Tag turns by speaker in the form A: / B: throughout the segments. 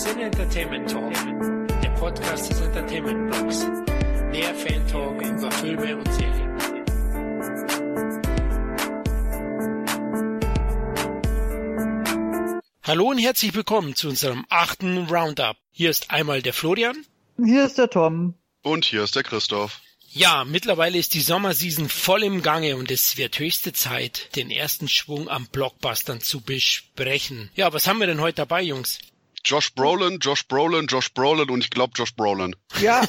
A: Sin Entertainment Talk, der Podcast des Entertainment Blogs. Der Fan Talk über Filme und Serien. Hallo und herzlich willkommen zu unserem achten Roundup. Hier ist einmal der Florian.
B: Hier ist der Tom.
C: Und hier ist der Christoph.
A: Ja, mittlerweile ist die Sommerseason voll im Gange und es wird höchste Zeit, den ersten Schwung am Blockbustern zu besprechen. Ja, was haben wir denn heute dabei, Jungs?
C: Josh Brolin, Josh Brolin, Josh Brolin und ich glaube Josh Brolin.
B: Ja,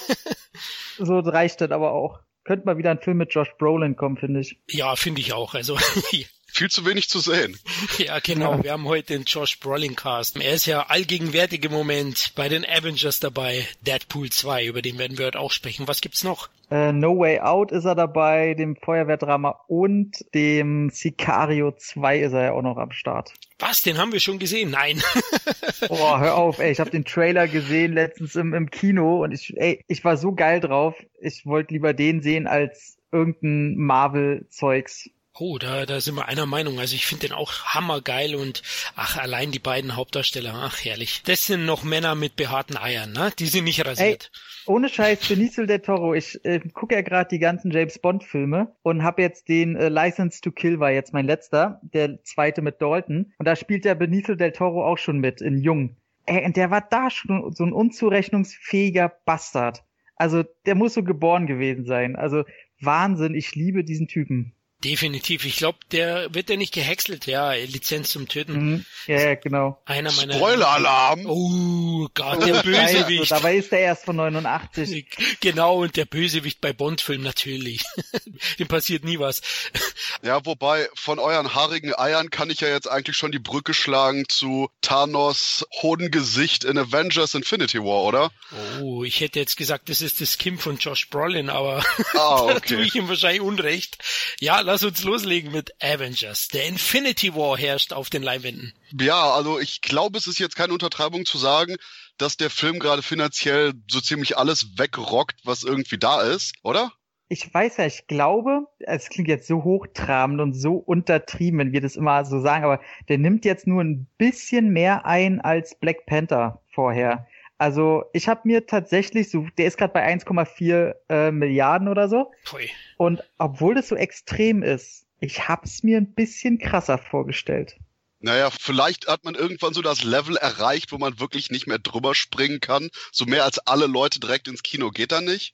B: so reicht das aber auch. Könnte mal wieder ein Film mit Josh Brolin kommen, finde ich.
A: Ja, finde ich auch. Also
C: viel zu wenig zu sehen.
A: Ja, genau. Ja. Wir haben heute den Josh Brolin Cast. Er ist ja allgegenwärtig im Moment bei den Avengers dabei. Deadpool 2, über den werden wir heute auch sprechen. Was gibt's noch?
B: Uh, no Way Out ist er dabei, dem Feuerwehrdrama und dem Sicario 2 ist er ja auch noch am Start.
A: Was? Den haben wir schon gesehen? Nein.
B: Boah, hör auf, ey. Ich habe den Trailer gesehen letztens im, im Kino und ich, ey, ich war so geil drauf. Ich wollte lieber den sehen als irgendein Marvel-Zeugs.
A: Oh, da, da sind wir einer Meinung. Also ich finde den auch hammergeil und ach, allein die beiden Hauptdarsteller, ach herrlich. Das sind noch Männer mit behaarten Eiern, ne? Die sind nicht rasiert.
B: Ey, ohne Scheiß, Benicio del Toro, ich äh, gucke ja gerade die ganzen James Bond Filme und habe jetzt den äh, License to Kill war jetzt mein letzter, der zweite mit Dalton und da spielt ja Benicio del Toro auch schon mit in Jung. Ey, und der war da schon so ein unzurechnungsfähiger Bastard. Also der muss so geboren gewesen sein. Also Wahnsinn, ich liebe diesen Typen.
A: Definitiv. Ich glaube, der wird ja nicht gehäckselt, ja, Lizenz zum Töten.
B: Mhm. Ja, genau.
A: Einer meiner.
C: Spoiler-Alarm!
A: Oh Gott, der Bösewicht.
B: Also, dabei ist der erst von 89.
A: Genau, und der Bösewicht bei Bond-Filmen natürlich. Dem passiert nie was.
C: Ja, wobei, von euren haarigen Eiern kann ich ja jetzt eigentlich schon die Brücke schlagen zu Thanos Hodengesicht in Avengers Infinity War, oder?
A: Oh, ich hätte jetzt gesagt, das ist das Kim von Josh Brolin, aber
C: ah, okay.
A: da tue ich ihm wahrscheinlich Unrecht. Ja, lass uns loslegen mit Avengers. Der Infinity War herrscht auf den Leinwänden.
C: Ja, also ich glaube, es ist jetzt keine Untertreibung zu sagen, dass der Film gerade finanziell so ziemlich alles wegrockt, was irgendwie da ist, oder?
B: Ich weiß ja, ich glaube, es klingt jetzt so hochtrabend und so untertrieben, wenn wir das immer so sagen, aber der nimmt jetzt nur ein bisschen mehr ein als Black Panther vorher. Also ich habe mir tatsächlich so, der ist gerade bei 1,4 äh, Milliarden oder so.
A: Pui.
B: Und obwohl das so extrem ist, ich hab's mir ein bisschen krasser vorgestellt.
C: Naja, vielleicht hat man irgendwann so das Level erreicht, wo man wirklich nicht mehr drüber springen kann. So mehr als alle Leute direkt ins Kino geht da nicht.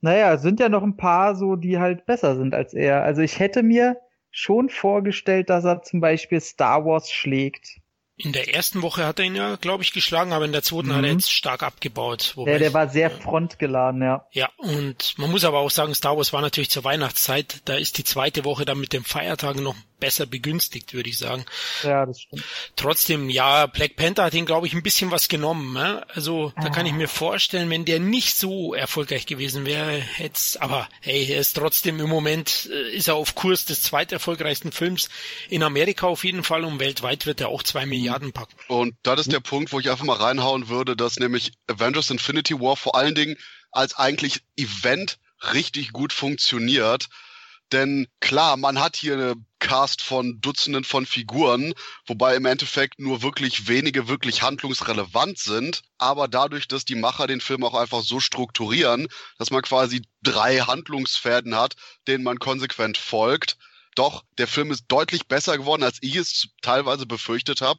B: Naja, sind ja noch ein paar so, die halt besser sind als er. Also ich hätte mir schon vorgestellt, dass er zum Beispiel Star Wars schlägt.
A: In der ersten Woche hat er ihn ja, glaube ich, geschlagen, aber in der zweiten mhm. hat er jetzt stark abgebaut.
B: ja, der war sehr frontgeladen, ja.
A: Ja, und man muss aber auch sagen, Star Wars war natürlich zur Weihnachtszeit. Da ist die zweite Woche dann mit den Feiertagen noch besser begünstigt, würde ich sagen.
B: Ja, das stimmt.
A: Trotzdem, ja, Black Panther hat ihn, glaube ich, ein bisschen was genommen. Ne? Also da kann ich mir vorstellen, wenn der nicht so erfolgreich gewesen wäre, hätte aber hey, er ist trotzdem im Moment, äh, ist er auf Kurs des zweiterfolgreichsten Films in Amerika auf jeden Fall und weltweit wird er auch zwei Milliarden packen.
C: Und das ist der Punkt, wo ich einfach mal reinhauen würde, dass nämlich Avengers Infinity War vor allen Dingen als eigentlich Event richtig gut funktioniert. Denn klar, man hat hier eine Cast von Dutzenden von Figuren, wobei im Endeffekt nur wirklich wenige wirklich handlungsrelevant sind. Aber dadurch, dass die Macher den Film auch einfach so strukturieren, dass man quasi drei Handlungsfäden hat, denen man konsequent folgt. Doch, der Film ist deutlich besser geworden, als ich es teilweise befürchtet habe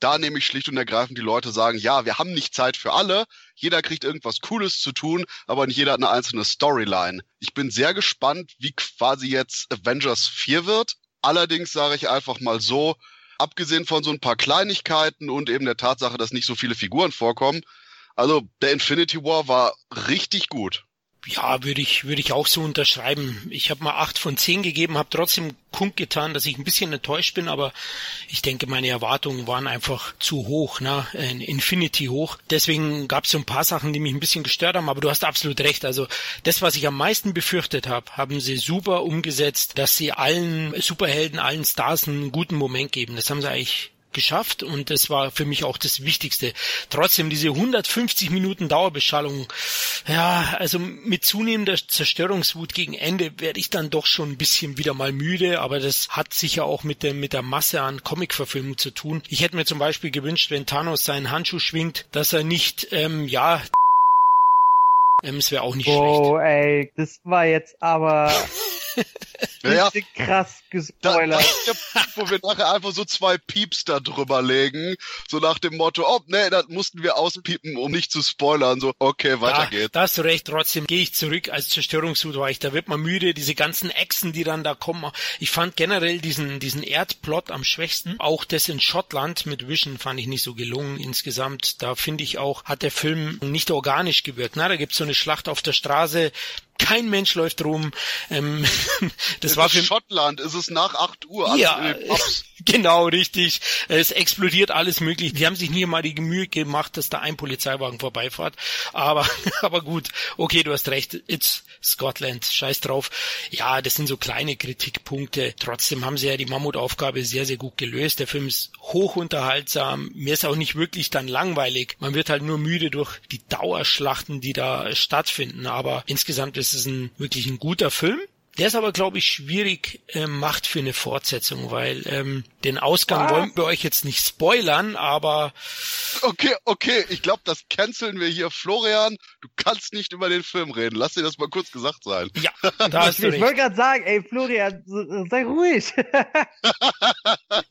C: da nämlich schlicht und ergreifend die Leute sagen, ja, wir haben nicht Zeit für alle, jeder kriegt irgendwas Cooles zu tun, aber nicht jeder hat eine einzelne Storyline. Ich bin sehr gespannt, wie quasi jetzt Avengers 4 wird. Allerdings sage ich einfach mal so, abgesehen von so ein paar Kleinigkeiten und eben der Tatsache, dass nicht so viele Figuren vorkommen, also der Infinity War war richtig gut.
A: Ja, würde ich, würde ich auch so unterschreiben. Ich habe mal acht von zehn gegeben, habe trotzdem kundgetan, dass ich ein bisschen enttäuscht bin, aber ich denke, meine Erwartungen waren einfach zu hoch, ne? Infinity hoch. Deswegen gab es so ein paar Sachen, die mich ein bisschen gestört haben, aber du hast absolut recht. Also das, was ich am meisten befürchtet habe, haben sie super umgesetzt, dass sie allen Superhelden, allen Stars einen guten Moment geben. Das haben sie eigentlich geschafft und das war für mich auch das Wichtigste. Trotzdem diese 150 Minuten Dauerbeschallung, ja, also mit zunehmender Zerstörungswut gegen Ende werde ich dann doch schon ein bisschen wieder mal müde, aber das hat sicher auch mit der, mit der Masse an Comicverfilmung zu tun. Ich hätte mir zum Beispiel gewünscht, wenn Thanos seinen Handschuh schwingt, dass er nicht, ähm, ja, ähm, es wäre auch nicht
B: oh,
A: schlecht.
B: ey, das war jetzt aber
C: Ja,
B: richtig krass
C: Da,
B: gespoilert.
C: da, wo wir nachher einfach so zwei Pieps da drüber legen, so nach dem Motto, oh, nee, das mussten wir auspiepen, um nicht zu spoilern, so, okay, weiter
A: Ja,
C: geht's.
A: da hast du recht, trotzdem gehe ich zurück als Zerstörungshut war ich, da wird man müde, diese ganzen Echsen, die dann da kommen. Ich fand generell diesen, diesen Erdplot am schwächsten. Auch das in Schottland mit Vision fand ich nicht so gelungen insgesamt. Da finde ich auch, hat der Film nicht organisch gewirkt. Na, da gibt's so eine Schlacht auf der Straße, kein Mensch läuft rum. Ähm, das
C: Es
A: war
C: ist
A: für
C: Schottland, es ist nach 8 Uhr,
A: ja,
C: in
A: genau, richtig. Es explodiert alles möglich. Die haben sich nie mal die Mühe gemacht, dass da ein Polizeiwagen vorbeifährt. Aber, aber gut. Okay, du hast recht. It's Scotland. Scheiß drauf. Ja, das sind so kleine Kritikpunkte. Trotzdem haben sie ja die Mammutaufgabe sehr, sehr gut gelöst. Der Film ist hochunterhaltsam. Mir ist auch nicht wirklich dann langweilig. Man wird halt nur müde durch die Dauerschlachten, die da stattfinden. Aber insgesamt ist es ein wirklich ein guter Film. Der ist aber, glaube ich, schwierig äh, macht für eine Fortsetzung, weil ähm, den Ausgang
B: Was?
A: wollen wir euch jetzt nicht spoilern, aber
C: Okay, okay, ich glaube, das canceln wir hier. Florian, du kannst nicht über den Film reden. Lass dir das mal kurz gesagt sein.
A: ja, da hast du
B: Ich wollte gerade sagen, ey Florian, sei ruhig.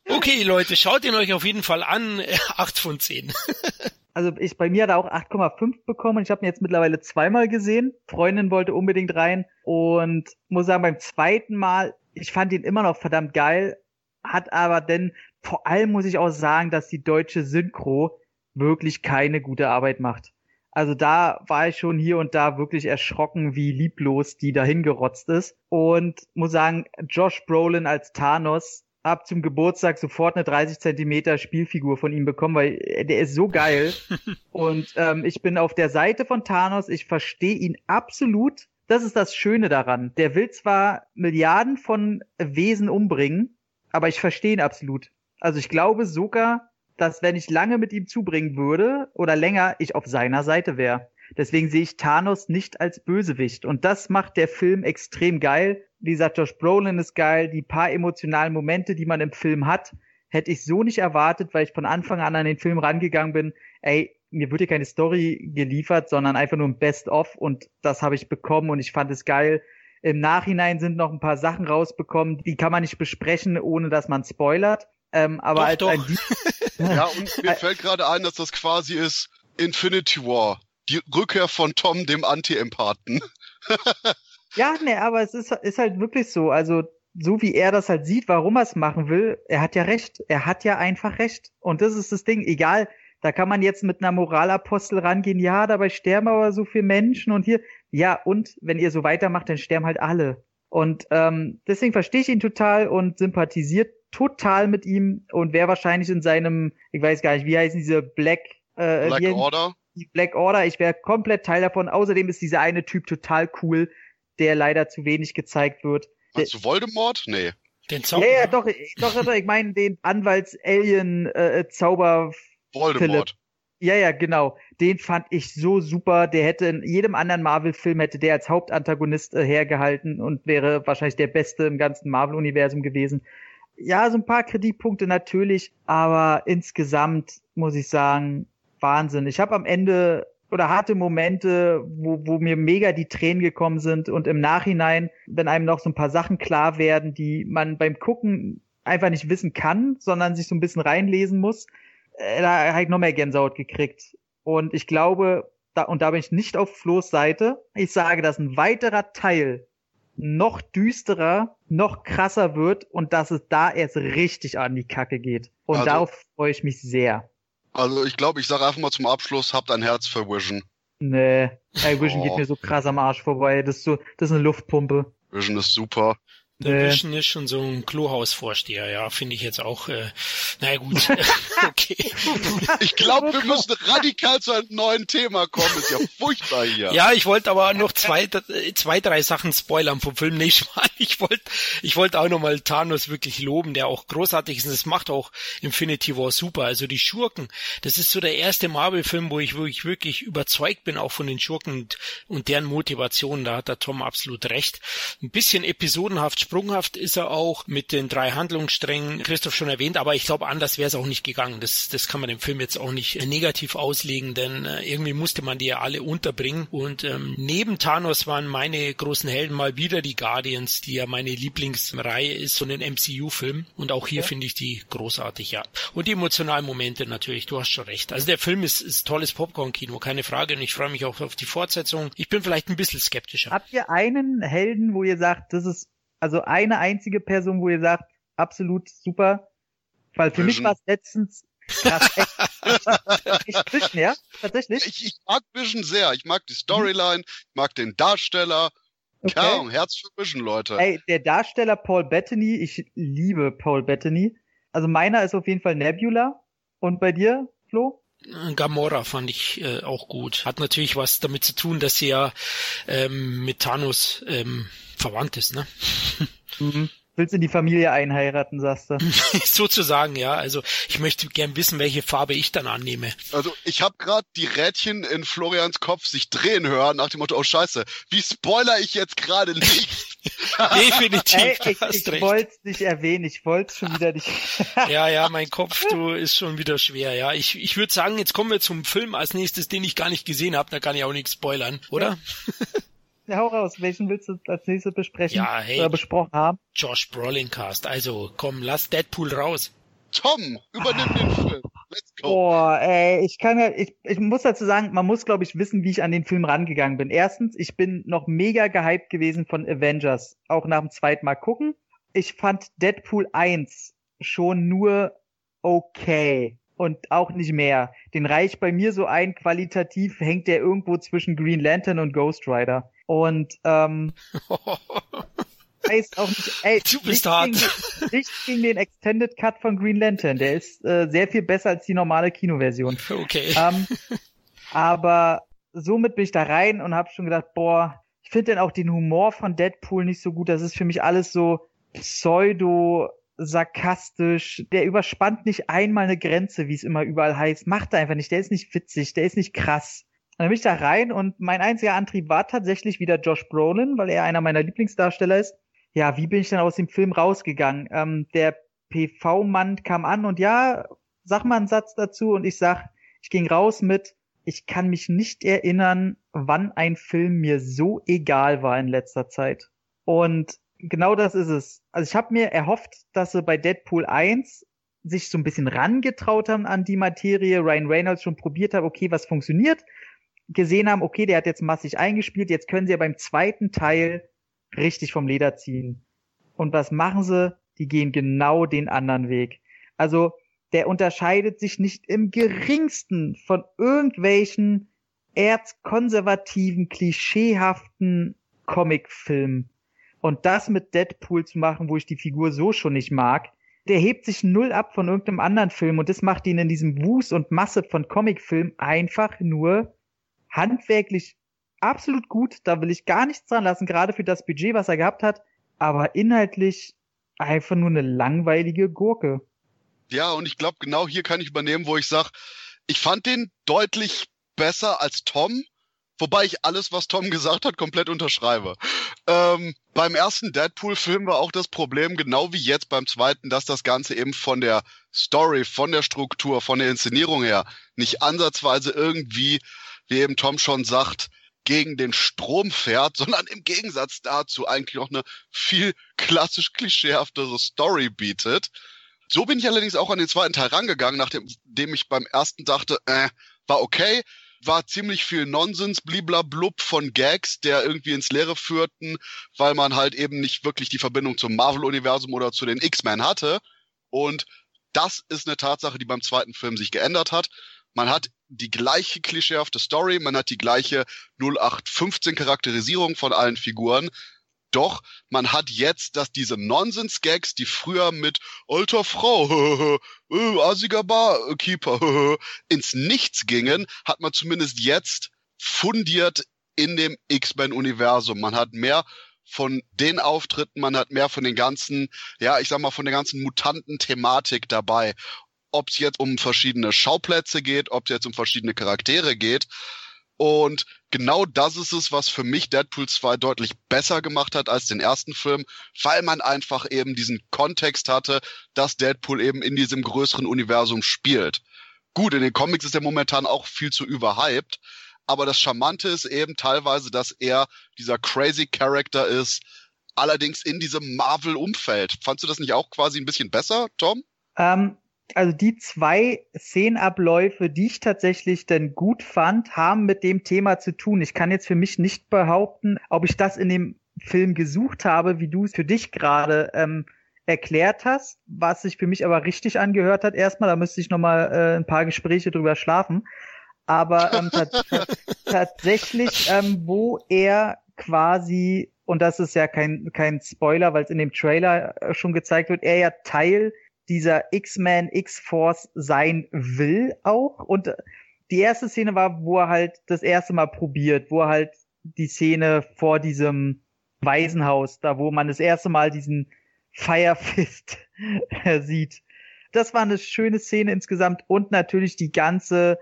A: Okay, Leute, schaut ihn euch auf jeden Fall an. Acht von zehn.
B: Also ich bei mir hat er auch 8,5 bekommen. Ich habe ihn jetzt mittlerweile zweimal gesehen. Freundin wollte unbedingt rein und muss sagen, beim zweiten Mal, ich fand ihn immer noch verdammt geil, hat aber denn vor allem muss ich auch sagen, dass die deutsche Synchro wirklich keine gute Arbeit macht. Also da war ich schon hier und da wirklich erschrocken, wie lieblos die dahin gerotzt ist. Und muss sagen, Josh Brolin als Thanos hab zum Geburtstag sofort eine 30 Zentimeter Spielfigur von ihm bekommen, weil der ist so geil. und ähm, ich bin auf der Seite von Thanos. Ich verstehe ihn absolut. Das ist das Schöne daran. Der will zwar Milliarden von Wesen umbringen, aber ich verstehe ihn absolut. Also ich glaube sogar, dass wenn ich lange mit ihm zubringen würde oder länger, ich auf seiner Seite wäre. Deswegen sehe ich Thanos nicht als Bösewicht. Und das macht der Film extrem geil. Wie gesagt, Josh Brolin ist geil. Die paar emotionalen Momente, die man im Film hat, hätte ich so nicht erwartet, weil ich von Anfang an an den Film rangegangen bin. Ey, mir wird hier keine Story geliefert, sondern einfach nur ein Best-of. Und das habe ich bekommen und ich fand es geil. Im Nachhinein sind noch ein paar Sachen rausbekommen, die kann man nicht besprechen, ohne dass man spoilert. Ähm, aber
A: Doch,
B: als
A: doch.
B: ein
C: Ja, und mir fällt gerade ein, dass das quasi ist Infinity War. Die Rückkehr von Tom, dem Anti-Empathen.
B: Ja, nee, aber es ist, ist halt wirklich so. Also, so wie er das halt sieht, warum er es machen will, er hat ja recht. Er hat ja einfach recht. Und das ist das Ding. Egal, da kann man jetzt mit einer Moralapostel rangehen. Ja, dabei sterben aber so viele Menschen und hier. Ja, und wenn ihr so weitermacht, dann sterben halt alle. Und ähm, deswegen verstehe ich ihn total und sympathisiert total mit ihm und wäre wahrscheinlich in seinem, ich weiß gar nicht, wie heißen diese Black, äh,
C: Black Order.
B: die Black Order, ich wäre komplett Teil davon. Außerdem ist dieser eine Typ total cool, der leider zu wenig gezeigt wird.
C: Meinst du Voldemort? Nee.
A: Den
B: Ja,
A: Zauber.
B: ja, doch, doch, doch, ich meine den Anwalts-Alien-Zauber.
C: Voldemort.
B: ja, ja, genau. Den fand ich so super. Der hätte in jedem anderen Marvel-Film hätte der als Hauptantagonist äh, hergehalten und wäre wahrscheinlich der Beste im ganzen Marvel-Universum gewesen. Ja, so ein paar Kritikpunkte natürlich, aber insgesamt muss ich sagen, Wahnsinn. Ich habe am Ende oder hatte Momente, wo, wo mir mega die Tränen gekommen sind und im Nachhinein, wenn einem noch so ein paar Sachen klar werden, die man beim Gucken einfach nicht wissen kann, sondern sich so ein bisschen reinlesen muss, äh, da habe ich noch mehr Gänsehaut gekriegt. Und ich glaube, da, und da bin ich nicht auf Flo's Seite, ich sage, dass ein weiterer Teil noch düsterer, noch krasser wird und dass es da erst richtig an die Kacke geht. Und
C: Also-
B: darauf freue ich mich sehr.
C: Also ich glaube, ich sage einfach mal zum Abschluss, habt ein Herz für Vision.
B: Nee, ey, Vision
C: Oh.
B: geht mir so krass am Arsch vorbei. Das ist so, das ist eine Luftpumpe.
C: Vision ist super.
A: Der nee. Vision ist schon so ein Klohausvorsteher, ja, finde ich jetzt auch. Äh, naja gut, okay.
C: Ich glaube, wir müssen radikal zu einem neuen Thema kommen. Ist ja furchtbar hier.
A: Ja, ich wollte aber noch zwei, zwei, drei Sachen spoilern vom Film. Nee, ich wollte, ich wollte auch nochmal Thanos wirklich loben, der auch großartig ist. Und das macht auch Infinity War super. Also die Schurken, das ist so der erste Marvel-Film, wo ich, wo ich wirklich überzeugt bin, auch von den Schurken und, und deren Motivation. Da hat der Tom absolut recht. Ein bisschen episodenhaft sprunghaft ist er auch mit den drei Handlungssträngen, Christoph schon erwähnt, aber ich glaube, anders wäre es auch nicht gegangen. Das, das kann man dem Film jetzt auch nicht negativ auslegen, denn äh, irgendwie musste man die ja alle unterbringen. Und ähm, neben Thanos waren meine großen Helden mal wieder die Guardians, die ja meine Lieblingsreihe ist, so ein MCU-Film. Und auch hier ja. finde ich die großartig, ja. Und die emotionalen Momente natürlich, du hast schon recht. Also der Film ist, ist tolles Popcorn-Kino, keine Frage. Und ich freue mich auch auf die Fortsetzung. Ich bin vielleicht ein bisschen skeptischer.
B: Habt ihr einen Helden, wo ihr sagt, das ist also eine einzige Person, wo ihr sagt, absolut super. Weil für Vision. mich war es letztens krass, echt,
C: echt Vision, ja? Tatsächlich? Ich, ich mag Vision sehr. Ich mag die Storyline, ich mag den Darsteller. Okay. Kaum, Herz für Vision, Leute.
B: Ey, der Darsteller Paul Bettany, ich liebe Paul Bettany. Also meiner ist auf jeden Fall Nebula. Und bei dir, Flo?
A: Gamora fand ich äh, auch gut. Hat natürlich was damit zu tun, dass sie ja ähm, mit Thanos ähm, verwandt ist, ne?
B: Mhm. Willst in die Familie einheiraten, sagst du?
A: Sozusagen, ja. Also ich möchte gern wissen, welche Farbe ich dann annehme.
C: Also ich habe gerade die Rädchen in Florians Kopf sich drehen hören nach dem Motto, oh scheiße, wie spoiler ich jetzt gerade nicht?
A: Definitiv. Ey,
B: ich ich wollte es nicht erwähnen, ich wollte schon wieder nicht.
A: ja, ja, mein Kopf, du ist schon wieder schwer, ja. Ich, ich würde sagen, jetzt kommen wir zum Film als nächstes, den ich gar nicht gesehen habe, da kann ich auch nichts spoilern, oder?
B: Ja. Ja, hau raus. Welchen willst du als nächstes besprechen? Ja, hey. Oder besprochen haben?
A: Josh Brolin Cast. Also, komm, lass Deadpool raus.
C: Tom, übernimm den Film.
B: Let's go. Boah, ey, ich kann ja, ich, ich muss dazu sagen, man muss, glaube ich, wissen, wie ich an den Film rangegangen bin. Erstens, ich bin noch mega gehypt gewesen von Avengers. Auch nach dem zweiten Mal gucken. Ich fand Deadpool 1 schon nur okay und auch nicht mehr. Den reicht bei mir so ein, qualitativ hängt der irgendwo zwischen Green Lantern und Ghost Rider. Und ähm, weiß auch nicht, ey,
A: du bist hart.
B: Gegen, nicht gegen den Extended Cut von Green Lantern. Der ist äh, sehr viel besser als die normale Kinoversion.
A: Okay.
B: Ähm, aber somit bin ich da rein und habe schon gedacht, boah, ich finde denn auch den Humor von Deadpool nicht so gut. Das ist für mich alles so pseudo sarkastisch, der überspannt nicht einmal eine Grenze, wie es immer überall heißt. Macht er einfach nicht, der ist nicht witzig, der ist nicht krass dann bin ich da rein und mein einziger Antrieb war tatsächlich wieder Josh Brolin, weil er einer meiner Lieblingsdarsteller ist. Ja, wie bin ich denn aus dem Film rausgegangen? Ähm, der PV-Mann kam an und ja, sag mal einen Satz dazu und ich sag, ich ging raus mit, ich kann mich nicht erinnern, wann ein Film mir so egal war in letzter Zeit. Und genau das ist es. Also ich habe mir erhofft, dass sie bei Deadpool 1 sich so ein bisschen rangetraut haben an die Materie, Ryan Reynolds schon probiert hat, okay, was funktioniert, gesehen haben, okay, der hat jetzt massig eingespielt, jetzt können sie ja beim zweiten Teil richtig vom Leder ziehen. Und was machen sie? Die gehen genau den anderen Weg. Also der unterscheidet sich nicht im geringsten von irgendwelchen erzkonservativen, klischeehaften Comicfilmen. Und das mit Deadpool zu machen, wo ich die Figur so schon nicht mag, der hebt sich null ab von irgendeinem anderen Film und das macht ihn in diesem Wust und Masse von Comicfilmen einfach nur handwerklich absolut gut, da will ich gar nichts dran lassen, gerade für das Budget, was er gehabt hat, aber inhaltlich einfach nur eine langweilige Gurke.
C: Ja, und ich glaube, genau hier kann ich übernehmen, wo ich sage, ich fand den deutlich besser als Tom, wobei ich alles, was Tom gesagt hat, komplett unterschreibe. Ähm, beim ersten Deadpool-Film war auch das Problem, genau wie jetzt beim zweiten, dass das Ganze eben von der Story, von der Struktur, von der Inszenierung her nicht ansatzweise irgendwie wie eben Tom schon sagt, gegen den Strom fährt, sondern im Gegensatz dazu eigentlich noch eine viel klassisch klischeehaftere Story bietet. So bin ich allerdings auch an den zweiten Teil rangegangen, nachdem ich beim ersten dachte, äh, war okay, war ziemlich viel Nonsens, bliblablub von Gags, der irgendwie ins Leere führten, weil man halt eben nicht wirklich die Verbindung zum Marvel-Universum oder zu den X-Men hatte. Und das ist eine Tatsache, die beim zweiten Film sich geändert hat. Man hat die gleiche klischeehafte Story, man hat die gleiche 0815 Charakterisierung von allen Figuren, Doch man hat jetzt, dass diese Nonsens-Gags, die früher mit alter Frau, äh, assiger Barkeeper, ins Nichts gingen, hat man zumindest jetzt fundiert in dem X-Men-Universum. Man hat mehr von den Auftritten, man hat mehr von den ganzen, ja, ich sag mal, von der ganzen Mutanten-Thematik dabei. Ob es jetzt um verschiedene Schauplätze geht, ob es jetzt um verschiedene Charaktere geht. Und genau das ist es, was für mich Deadpool 2 deutlich besser gemacht hat als den ersten Film, weil man einfach eben diesen Kontext hatte, dass Deadpool eben in diesem größeren Universum spielt. Gut, in den Comics ist er momentan auch viel zu überhyped, aber das Charmante ist eben teilweise, dass er dieser crazy Character ist, allerdings in diesem Marvel-Umfeld. Fandst du das nicht auch quasi ein bisschen besser, Tom?
B: Ähm, also die zwei Szenenabläufe, die ich tatsächlich denn gut fand, haben mit dem Thema zu tun. Ich kann jetzt für mich nicht behaupten, ob ich das in dem Film gesucht habe, wie du es für dich gerade ähm, erklärt hast, was sich für mich aber richtig angehört hat. Erstmal, da müsste ich noch mal äh, ein paar Gespräche drüber schlafen. Aber ähm, tatsächlich, ähm, wo er quasi und das ist ja kein kein Spoiler, weil es in dem Trailer äh, schon gezeigt wird, er ja Teil dieser X-Men, X-Force sein will auch. Und die erste Szene war, wo er halt das erste Mal probiert, wo er halt die Szene vor diesem Waisenhaus, da wo man das erste Mal diesen Firefist sieht. Das war eine schöne Szene insgesamt und natürlich die ganze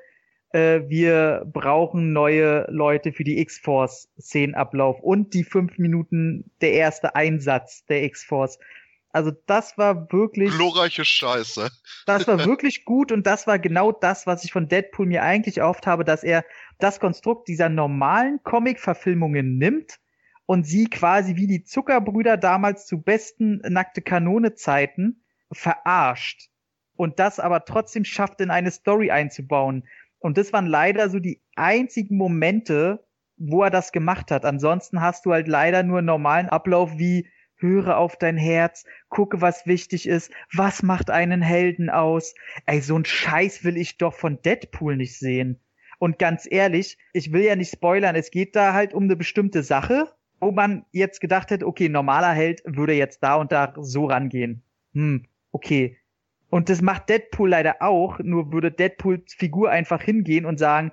B: äh, wir brauchen neue Leute für die X-Force-Szenenablauf und die fünf Minuten der erste Einsatz der X-Force. Also das war wirklich.
C: Glorreiche Scheiße.
B: Das war wirklich gut und das war genau das, was ich von Deadpool mir eigentlich erhofft habe, dass er das Konstrukt dieser normalen Comic-Verfilmungen nimmt und sie quasi wie die Zuckerbrüder damals zu besten nackte Kanone-Zeiten verarscht und das aber trotzdem schafft, in eine Story einzubauen. Und das waren leider so die einzigen Momente, wo er das gemacht hat. Ansonsten hast du halt leider nur einen normalen Ablauf wie höre auf dein Herz, gucke, was wichtig ist, was macht einen Helden aus. Ey, so ein Scheiß will ich doch von Deadpool nicht sehen. Und ganz ehrlich, ich will ja nicht spoilern, es geht da halt um eine bestimmte Sache, wo man jetzt gedacht hätte, okay, normaler Held würde jetzt da und da so rangehen. Hm, okay. Und das macht Deadpool leider auch, nur würde Deadpools Figur einfach hingehen und sagen,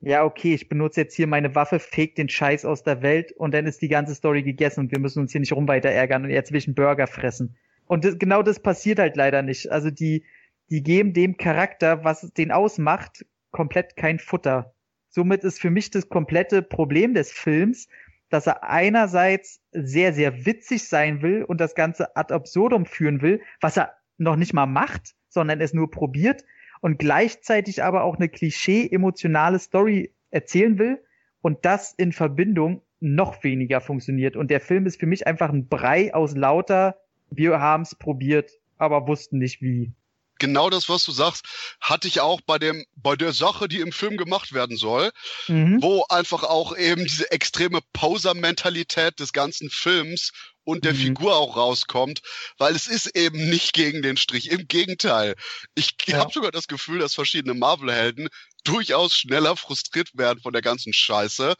B: ja, okay, ich benutze jetzt hier meine Waffe, feg den Scheiß aus der Welt und dann ist die ganze Story gegessen und wir müssen uns hier nicht rum weiter ärgern und jetzt will ich einen Burger fressen. Und das, genau das passiert halt leider nicht. Also die, die geben dem Charakter, was den ausmacht, komplett kein Futter. Somit ist für mich das komplette Problem des Films, dass er einerseits sehr, sehr witzig sein will und das Ganze ad absurdum führen will, was er noch nicht mal macht, sondern es nur probiert und gleichzeitig aber auch eine klischee-emotionale Story erzählen will und das in Verbindung noch weniger funktioniert. Und der Film ist für mich einfach ein Brei aus lauter, wir haben es probiert, aber wussten nicht wie.
C: Genau das, was du sagst, hatte ich auch bei dem, bei der Sache, die im Film gemacht werden soll, mhm. wo einfach auch eben diese extreme Poser-Mentalität des ganzen Films und der mhm. Figur auch rauskommt, weil es ist eben nicht gegen den Strich. Im Gegenteil. Ich ja. habe sogar das Gefühl, dass verschiedene Marvel-Helden durchaus schneller frustriert werden von der ganzen Scheiße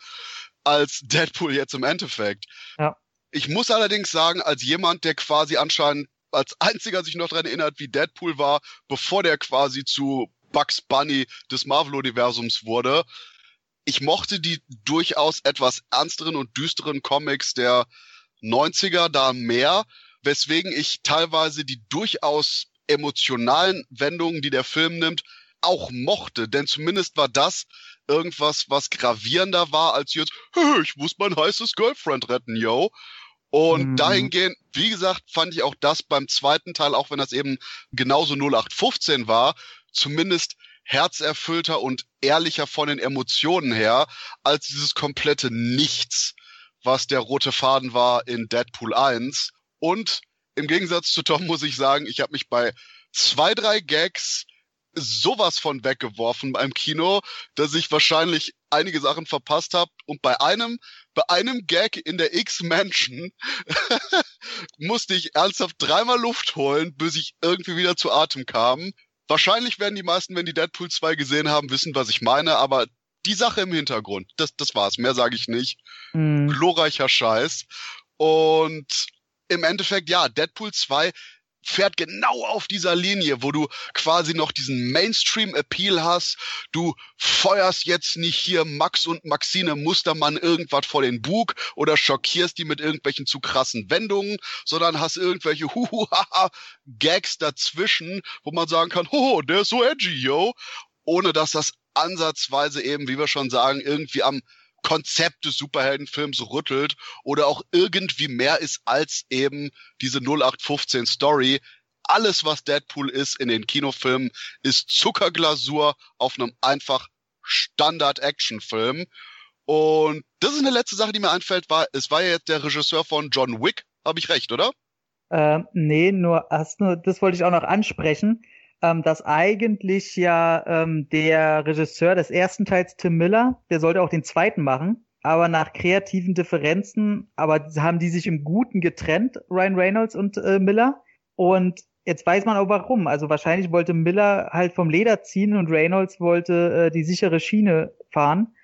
C: als Deadpool jetzt im Endeffekt. Ja. Ich muss allerdings sagen, als jemand, der quasi anscheinend als einziger sich noch daran erinnert, wie Deadpool war, bevor der quasi zu Bugs Bunny des Marvel-Universums wurde, ich mochte die durchaus etwas ernsteren und düsteren Comics der 90er da mehr, weswegen ich teilweise die durchaus emotionalen Wendungen, die der Film nimmt, auch mochte. Denn zumindest war das irgendwas, was gravierender war als jetzt, ich muss mein heißes Girlfriend retten, yo. Und mhm. dahingehend, wie gesagt, fand ich auch das beim zweiten Teil, auch wenn das eben genauso 0815 war, zumindest herzerfüllter und ehrlicher von den Emotionen her, als dieses komplette Nichts, was der rote Faden war in Deadpool 1. Und im Gegensatz zu Tom muss ich sagen, ich habe mich bei zwei, drei Gags sowas von weggeworfen beim Kino, dass ich wahrscheinlich einige Sachen verpasst habe. Und bei einem, bei einem Gag in der X-Mansion musste ich ernsthaft dreimal Luft holen, bis ich irgendwie wieder zu Atem kam. Wahrscheinlich werden die meisten, wenn die Deadpool 2 gesehen haben, wissen, was ich meine, aber die Sache im Hintergrund, das, das war's. Mehr sage ich nicht. Mhm. Glorreicher Scheiß. Und im Endeffekt, ja, Deadpool 2 fährt genau auf dieser Linie, wo du quasi noch diesen Mainstream-Appeal hast. Du feuerst jetzt nicht hier Max und Maxine Mustermann irgendwas vor den Bug oder schockierst die mit irgendwelchen zu krassen Wendungen, sondern hast irgendwelche Huhuhaha-Gags dazwischen, wo man sagen kann, ho, der ist so edgy, yo, ohne dass das ansatzweise eben, wie wir schon sagen, irgendwie am Konzept des Superheldenfilms rüttelt oder auch irgendwie mehr ist als eben diese 0815 Story. Alles, was Deadpool ist in den Kinofilmen, ist Zuckerglasur auf einem einfach Standard-Action-Film. Und das ist eine letzte Sache, die mir einfällt, war, es war ja jetzt der Regisseur von John Wick, habe ich recht, oder?
B: Ähm, nee, nur, hast nur, das wollte ich auch noch ansprechen ähm, dass eigentlich ja ähm, der Regisseur des ersten Teils, Tim Miller, der sollte auch den zweiten machen, aber nach kreativen Differenzen, aber haben die sich im Guten getrennt, Ryan Reynolds und äh, Miller. Und jetzt weiß man auch warum. Also wahrscheinlich wollte Miller halt vom Leder ziehen und Reynolds wollte äh, die sichere Schiene fahren.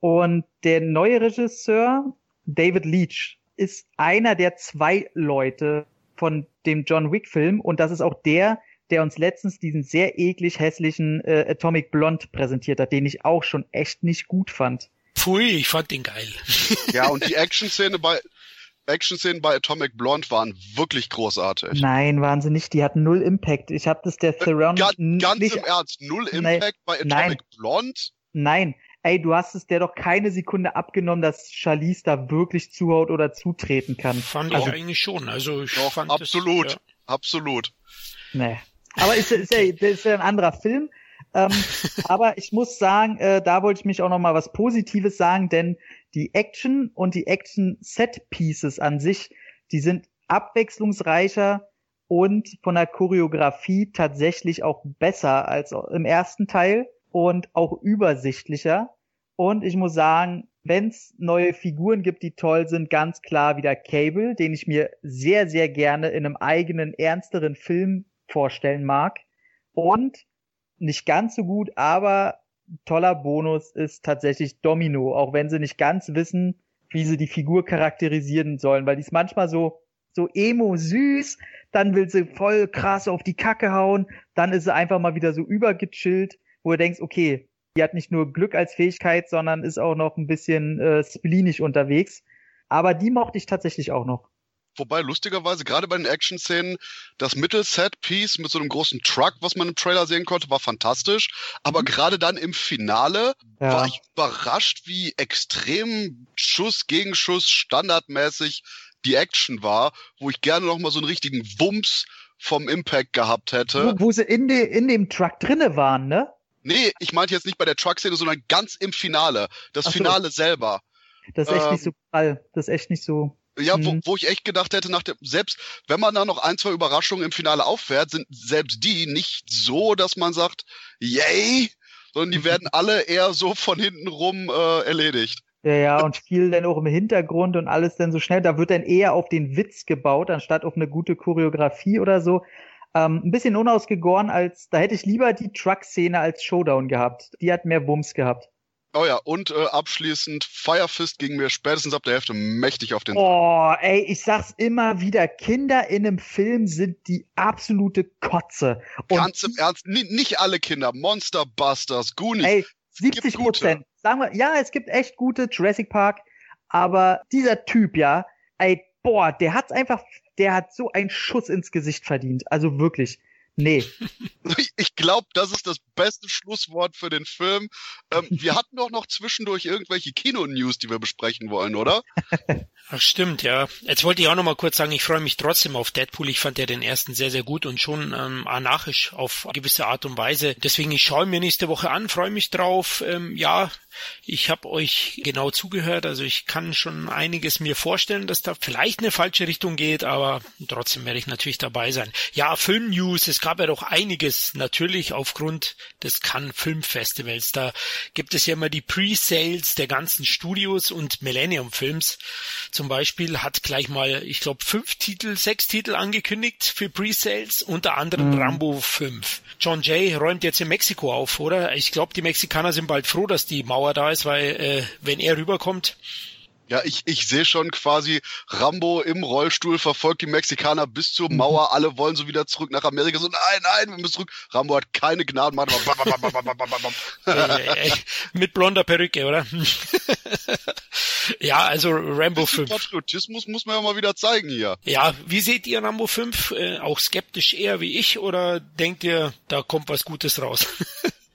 B: Und der neue Regisseur, David Leach, ist einer der zwei Leute von dem John Wick Film und das ist auch der, der uns letztens diesen sehr eklig hässlichen äh, Atomic Blonde präsentiert hat, den ich auch schon echt nicht gut fand.
A: Pfui, ich fand den geil.
C: ja, und die Action-Szene bei Action-Szenen bei Atomic Blonde waren wirklich großartig.
B: Nein, waren sie nicht. Die hatten null Impact. Ich habe das der Surround.
C: Äh, ganz nicht, im Ernst, null Impact nein, bei Atomic nein, Blonde?
B: Nein. Ey, du hast es der doch keine Sekunde abgenommen, dass Charlize da wirklich zuhaut oder zutreten kann.
A: Fand also, ich eigentlich schon. Also ich
C: doch,
A: fand
C: absolut,
A: das,
C: ja. absolut.
B: Nee. Aber ist, ist, ja, ist ja ein anderer Film. Ähm, aber ich muss sagen, äh, da wollte ich mich auch noch mal was Positives sagen, denn die Action und die Action-Set-Pieces an sich, die sind abwechslungsreicher und von der Choreografie tatsächlich auch besser als im ersten Teil und auch übersichtlicher. Und ich muss sagen, wenn es neue Figuren gibt, die toll sind, ganz klar wieder Cable, den ich mir sehr, sehr gerne in einem eigenen, ernsteren Film vorstellen mag. Und nicht ganz so gut, aber toller Bonus ist tatsächlich Domino, auch wenn sie nicht ganz wissen, wie sie die Figur charakterisieren sollen, weil die ist manchmal so so emo süß, dann will sie voll krass auf die Kacke hauen, dann ist sie einfach mal wieder so übergechillt, wo du denkst, okay, die hat nicht nur Glück als Fähigkeit, sondern ist auch noch ein bisschen äh, spleenisch unterwegs. Aber die mochte ich tatsächlich auch noch.
C: Wobei lustigerweise gerade bei den Action-Szenen das Mittelset-Piece mit so einem großen Truck, was man im Trailer sehen konnte, war fantastisch. Aber mhm. gerade dann im Finale ja. war ich überrascht, wie extrem Schuss gegen Schuss standardmäßig die Action war, wo ich gerne noch mal so einen richtigen Wumms vom Impact gehabt hätte.
B: Wo, wo sie in, de, in dem Truck drinne waren, ne?
C: Nee, ich meinte jetzt nicht bei der Truck-Szene, sondern ganz im Finale. Das so. Finale selber.
B: Das ist echt ähm, nicht so prall. Das ist echt nicht so.
C: Ja, wo, mhm. wo ich echt gedacht hätte, nach dem, selbst wenn man da noch ein, zwei Überraschungen im Finale auffährt, sind selbst die nicht so, dass man sagt, yay, sondern die werden alle eher so von hinten rum äh, erledigt.
B: Ja, ja, und viel dann auch im Hintergrund und alles dann so schnell. Da wird dann eher auf den Witz gebaut, anstatt auf eine gute Choreografie oder so. Ähm, ein bisschen unausgegoren als, da hätte ich lieber die Truck-Szene als Showdown gehabt. Die hat mehr Bums gehabt.
C: Oh ja, und äh, abschließend, Firefist ging mir spätestens ab der Hälfte mächtig auf den
B: Oh, ey, ich sag's immer wieder, Kinder in einem Film sind die absolute Kotze.
C: Und Ganz im Ernst, nicht alle Kinder, Monster Busters, Goonies.
B: Ey, 70 Prozent. Sagen wir, ja, es gibt echt gute Jurassic Park, aber dieser Typ, ja, ey, boah, der hat's einfach, der hat so einen Schuss ins Gesicht verdient. Also wirklich. Nee.
C: Ich glaube, das ist das beste Schlusswort für den Film. Ähm, wir hatten doch noch zwischendurch irgendwelche Kino-News, die wir besprechen wollen, oder?
A: Ach stimmt, ja. Jetzt wollte ich auch noch mal kurz sagen, ich freue mich trotzdem auf Deadpool. Ich fand ja den ersten sehr, sehr gut und schon ähm, anarchisch auf gewisse Art und Weise. Deswegen, ich schaue mir nächste Woche an, freue mich drauf. Ähm, ja, ich habe euch genau zugehört, also ich kann schon einiges mir vorstellen, dass da vielleicht eine falsche Richtung geht, aber trotzdem werde ich natürlich dabei sein. Ja, Film-News, es gab ja doch einiges, natürlich aufgrund des Cannes Filmfestivals. Da gibt es ja immer die Pre-Sales der ganzen Studios und Millennium Films zum Beispiel hat gleich mal, ich glaube, fünf Titel, sechs Titel angekündigt für Pre-Sales, unter anderem mhm. Rambo 5. John Jay räumt jetzt in Mexiko auf, oder? Ich glaube, die Mexikaner sind bald froh, dass die Mauer da ist, weil äh, wenn er rüberkommt,
C: Ja, ich, ich sehe schon quasi Rambo im Rollstuhl verfolgt die Mexikaner bis zur Mauer. Mhm. Alle wollen so wieder zurück nach Amerika. So, nein, nein, wir müssen zurück. Rambo hat keine Gnaden. Macht
A: äh, mit blonder Perücke, oder? ja, also Rambo 5.
C: Patriotismus muss man ja mal wieder zeigen hier.
A: Ja, wie seht ihr Rambo 5? Äh, auch skeptisch eher wie ich oder denkt ihr, da kommt was Gutes raus?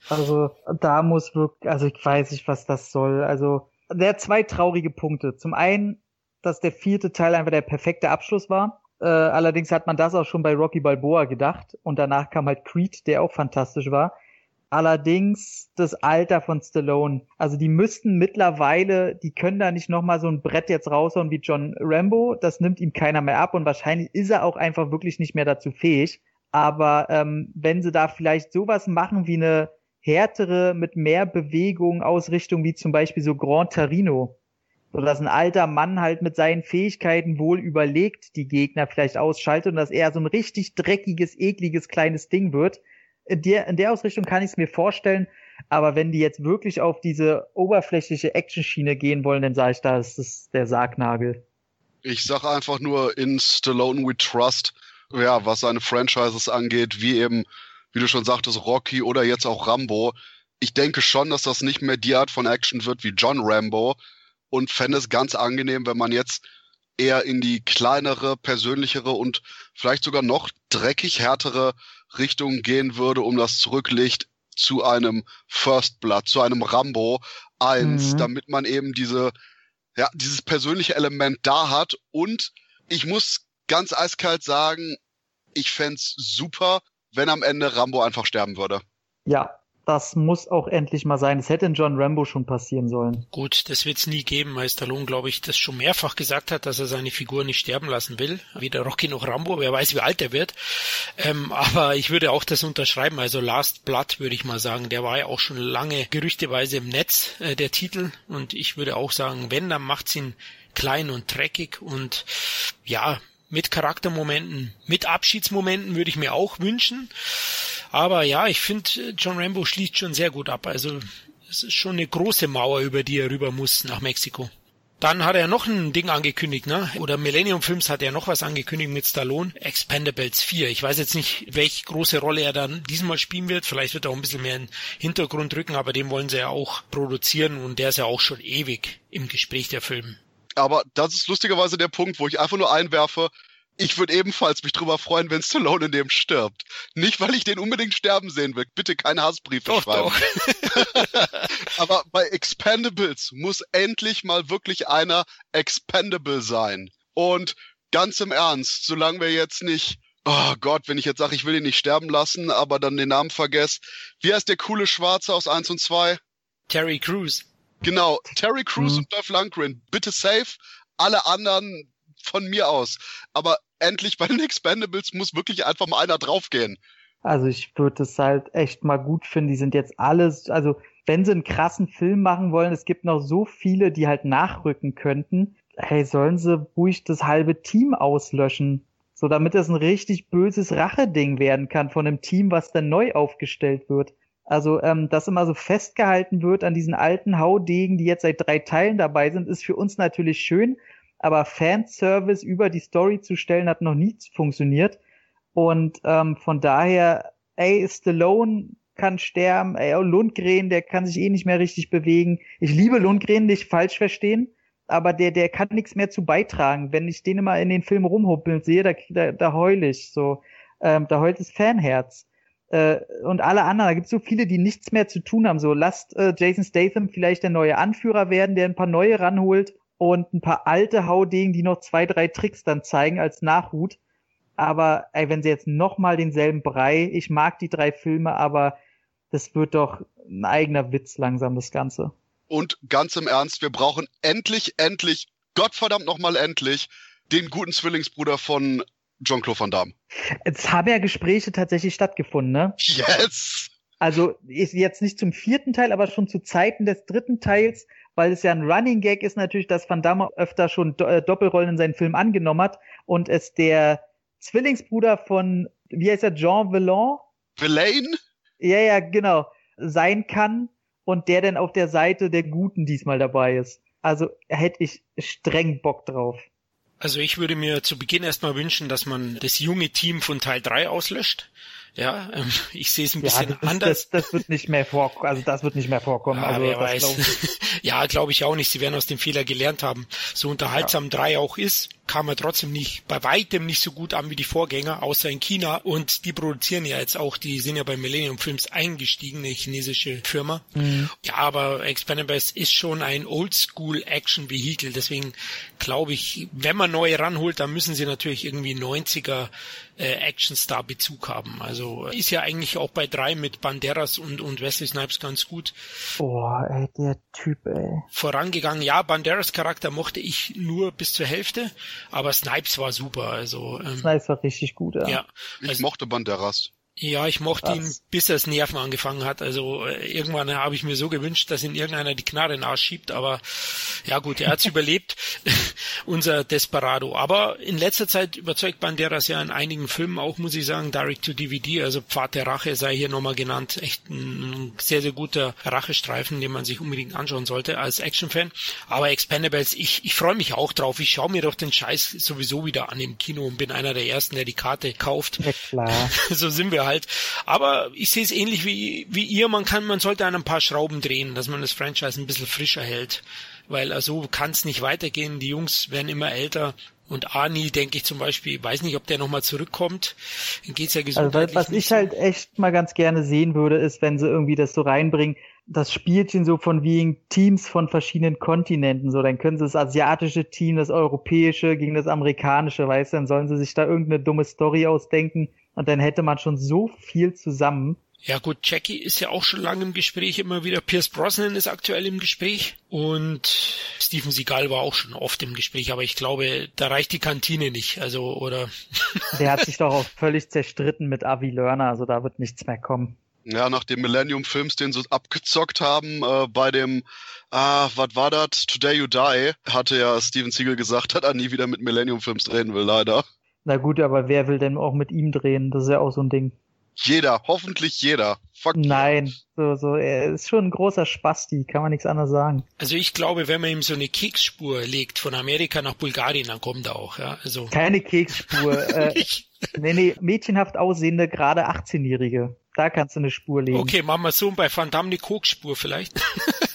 B: also da muss wirklich, also ich weiß nicht, was das soll. Also der hat zwei traurige Punkte. Zum einen, dass der vierte Teil einfach der perfekte Abschluss war. Äh, allerdings hat man das auch schon bei Rocky Balboa gedacht. Und danach kam halt Creed, der auch fantastisch war. Allerdings das Alter von Stallone. Also die müssten mittlerweile, die können da nicht nochmal so ein Brett jetzt raushauen wie John Rambo. Das nimmt ihm keiner mehr ab und wahrscheinlich ist er auch einfach wirklich nicht mehr dazu fähig. Aber ähm, wenn sie da vielleicht sowas machen wie eine härtere, mit mehr Bewegung, Ausrichtung, wie zum Beispiel so Grand Tarino. So dass ein alter Mann halt mit seinen Fähigkeiten wohl überlegt die Gegner vielleicht ausschaltet und dass er so ein richtig dreckiges, ekliges kleines Ding wird. In der, in der Ausrichtung kann ich es mir vorstellen, aber wenn die jetzt wirklich auf diese oberflächliche Action-Schiene gehen wollen, dann sage ich, da ist es der Sargnagel.
C: Ich sag einfach nur in Stallone We Trust, ja, was seine Franchises angeht, wie eben wie du schon sagtest, Rocky oder jetzt auch Rambo. Ich denke schon, dass das nicht mehr die Art von Action wird wie John Rambo und fände es ganz angenehm, wenn man jetzt eher in die kleinere, persönlichere und vielleicht sogar noch dreckig härtere Richtung gehen würde, um das Zurücklicht zu einem First Blood, zu einem Rambo 1, mhm. damit man eben diese, ja, dieses persönliche Element da hat. Und ich muss ganz eiskalt sagen, ich fände super, wenn am Ende Rambo einfach sterben würde.
B: Ja, das muss auch endlich mal sein. Es hätte in John Rambo schon passieren sollen.
A: Gut, das wird es nie geben, weil Stallone, glaube ich, das schon mehrfach gesagt hat, dass er seine Figur nicht sterben lassen will. Weder Rocky noch Rambo, wer weiß, wie alt er wird. Ähm, aber ich würde auch das unterschreiben. Also Last Blood würde ich mal sagen, der war ja auch schon lange gerüchteweise im Netz, äh, der Titel. Und ich würde auch sagen, wenn, dann macht's ihn klein und dreckig und ja, mit Charaktermomenten, mit Abschiedsmomenten würde ich mir auch wünschen. Aber ja, ich finde, John Rambo schließt schon sehr gut ab. Also es ist schon eine große Mauer, über die er rüber muss nach Mexiko. Dann hat er noch ein Ding angekündigt, ne? Oder Millennium Films hat er noch was angekündigt mit Stallone. Expendables 4. Ich weiß jetzt nicht, welche große Rolle er dann diesmal spielen wird. Vielleicht wird er auch ein bisschen mehr in den Hintergrund rücken, aber den wollen sie ja auch produzieren und der ist ja auch schon ewig im Gespräch der Film.
C: Aber das ist lustigerweise der Punkt, wo ich einfach nur einwerfe, ich würde ebenfalls mich drüber freuen, wenn Stallone in dem stirbt. Nicht, weil ich den unbedingt sterben sehen will. Bitte keine Hassbriefe doch, schreiben. Doch. Aber bei Expendables muss endlich mal wirklich einer expendable sein. Und ganz im Ernst, solange wir jetzt nicht, oh Gott, wenn ich jetzt sage, ich will ihn nicht sterben lassen, aber dann den Namen vergesse. Wie heißt der coole Schwarze aus 1 und 2?
A: Terry Crews.
C: Genau, Terry Crews mhm. und Dolph Lundgren, bitte safe. Alle anderen von mir aus. Aber endlich bei den Expendables muss wirklich einfach mal einer draufgehen.
B: Also ich würde es halt echt mal gut finden. Die sind jetzt alles, also wenn sie einen krassen Film machen wollen, es gibt noch so viele, die halt nachrücken könnten. Hey, sollen sie ruhig das halbe Team auslöschen? So damit es ein richtig böses Racheding werden kann von einem Team, was dann neu aufgestellt wird. Also, ähm, dass immer so festgehalten wird an diesen alten Haudegen, die jetzt seit drei Teilen dabei sind, ist für uns natürlich schön, aber Fanservice über die Story zu stellen, hat noch nie funktioniert. Und ähm, von daher, ey, Stallone kann sterben, ey, Lundgren, der kann sich eh nicht mehr richtig bewegen. Ich liebe Lundgren, nicht falsch verstehen, aber der, der kann nichts mehr zu beitragen. Wenn ich den immer in den Film rumhuppeln sehe, da, da, da heul ich so. Ähm, da heult das Fanherz. Äh, und alle anderen, da gibt es so viele, die nichts mehr zu tun haben. So, lasst äh, Jason Statham vielleicht der neue Anführer werden, der ein paar neue ranholt und ein paar alte Haudegen, die noch zwei, drei Tricks dann zeigen als Nachhut. Aber ey, wenn sie jetzt nochmal denselben Brei, ich mag die drei Filme, aber das wird doch ein eigener Witz langsam, das Ganze.
C: Und ganz im Ernst, wir brauchen endlich, endlich, Gottverdammt nochmal endlich, den guten Zwillingsbruder von Jean-Claude Van Damme.
B: Es haben ja Gespräche tatsächlich stattgefunden, ne?
C: Yes!
B: Also jetzt nicht zum vierten Teil, aber schon zu Zeiten des dritten Teils, weil es ja ein Running Gag ist natürlich, dass Van Damme öfter schon Do äh, Doppelrollen in seinen Filmen angenommen hat und es der Zwillingsbruder von, wie heißt er, Jean Villain?
C: Villain?
B: Ja, ja, genau, sein kann und der dann auf der Seite der Guten diesmal dabei ist. Also hätte ich streng Bock drauf.
A: Also ich würde mir zu Beginn erstmal wünschen, dass man das junge Team von Teil 3 auslöscht. Ja, ähm, ich sehe es ein bisschen
B: ja, das,
A: anders.
B: Das, das, wird nicht mehr vorkommen. Also das wird nicht mehr vorkommen.
A: Ja,
B: also glaub
A: ja, glaube ich auch nicht. Sie werden aus dem Fehler gelernt haben. So unterhaltsam ja. 3 auch ist, kam er trotzdem nicht, bei weitem nicht so gut an wie die Vorgänger, außer in China. Und die produzieren ja jetzt auch, die sind ja bei Millennium Films eingestiegen, eine chinesische Firma. Mhm. Ja, aber Expendables ist schon ein Oldschool-Action-Vehikel. Deswegen glaube ich, wenn man neue ranholt, dann müssen sie natürlich irgendwie 90er äh, Actionstar-Bezug haben. Also ist ja eigentlich auch bei drei mit Banderas und, und Wesley Snipes ganz gut.
B: Boah, ey, der Typ, ey.
A: Vorangegangen. Ja, Banderas Charakter mochte ich nur bis zur Hälfte, aber Snipes war super. Also ähm,
B: Snipes war richtig gut, ja.
A: ja
C: ich
A: also,
C: mochte Banderas.
A: Ja, ich mochte
B: Was?
A: ihn, bis er das Nerven angefangen hat. Also äh, irgendwann habe ich mir so gewünscht, dass ihn irgendeiner die Knarre in den Arsch schiebt, aber ja gut, er hat's überlebt, unser Desperado. Aber in letzter Zeit überzeugt Banderas ja in einigen Filmen auch, muss ich sagen, Direct to DVD, also Pfad der Rache sei hier nochmal genannt. Echt ein sehr, sehr guter Rachestreifen, den man sich unbedingt anschauen sollte als Actionfan. Aber Expendables, ich, ich freue mich auch drauf. Ich schaue mir doch den Scheiß sowieso wieder an im Kino und bin einer der Ersten, der die Karte kauft.
B: Ja, klar.
A: so sind wir halt. Aber ich sehe es ähnlich wie, wie ihr. Man kann, man sollte an ein paar Schrauben drehen, dass man das Franchise ein bisschen frischer hält. Weil also kann es nicht weitergehen. Die Jungs werden immer älter. Und Arnie, denke ich zum Beispiel, weiß nicht, ob der nochmal zurückkommt. Dann geht's ja
B: Also
A: gesundheitlich
B: was
A: nicht
B: ich halt echt mal ganz gerne sehen würde, ist, wenn sie irgendwie das so reinbringen, das Spielchen so von wegen Teams von verschiedenen Kontinenten, so, dann können sie das asiatische Team, das europäische gegen das amerikanische, weißt du, dann sollen sie sich da irgendeine dumme Story ausdenken und dann hätte man schon so viel zusammen.
A: Ja gut, Jackie ist ja auch schon lange im Gespräch immer wieder. Pierce Brosnan ist aktuell im Gespräch und Steven Seagal war auch schon oft im Gespräch, aber ich glaube, da reicht die Kantine nicht. Also oder
B: Der hat sich doch auch völlig zerstritten mit Avi Lerner, also da wird nichts mehr kommen.
C: Ja, nach dem Millennium Films, den sie abgezockt haben, äh, bei dem, ah, was war das? Today You Die, hatte ja Steven Seagal gesagt, dass er nie wieder mit Millennium Films drehen will, leider.
B: Na gut, aber wer will denn auch mit ihm drehen? Das ist ja auch so ein Ding.
C: Jeder, hoffentlich jeder. Fuck
B: Nein, so, so, er ist schon ein großer Spasti, kann man nichts anderes sagen.
A: also ich glaube, wenn man ihm so eine Keksspur legt von Amerika nach Bulgarien, dann kommt er auch. Ja, also
B: Keine Keksspur. äh, nee, nee, mädchenhaft aussehende, gerade 18-Jährige. Da kannst du eine Spur legen.
A: okay, machen wir so bei Van Damme eine Kokspur vielleicht.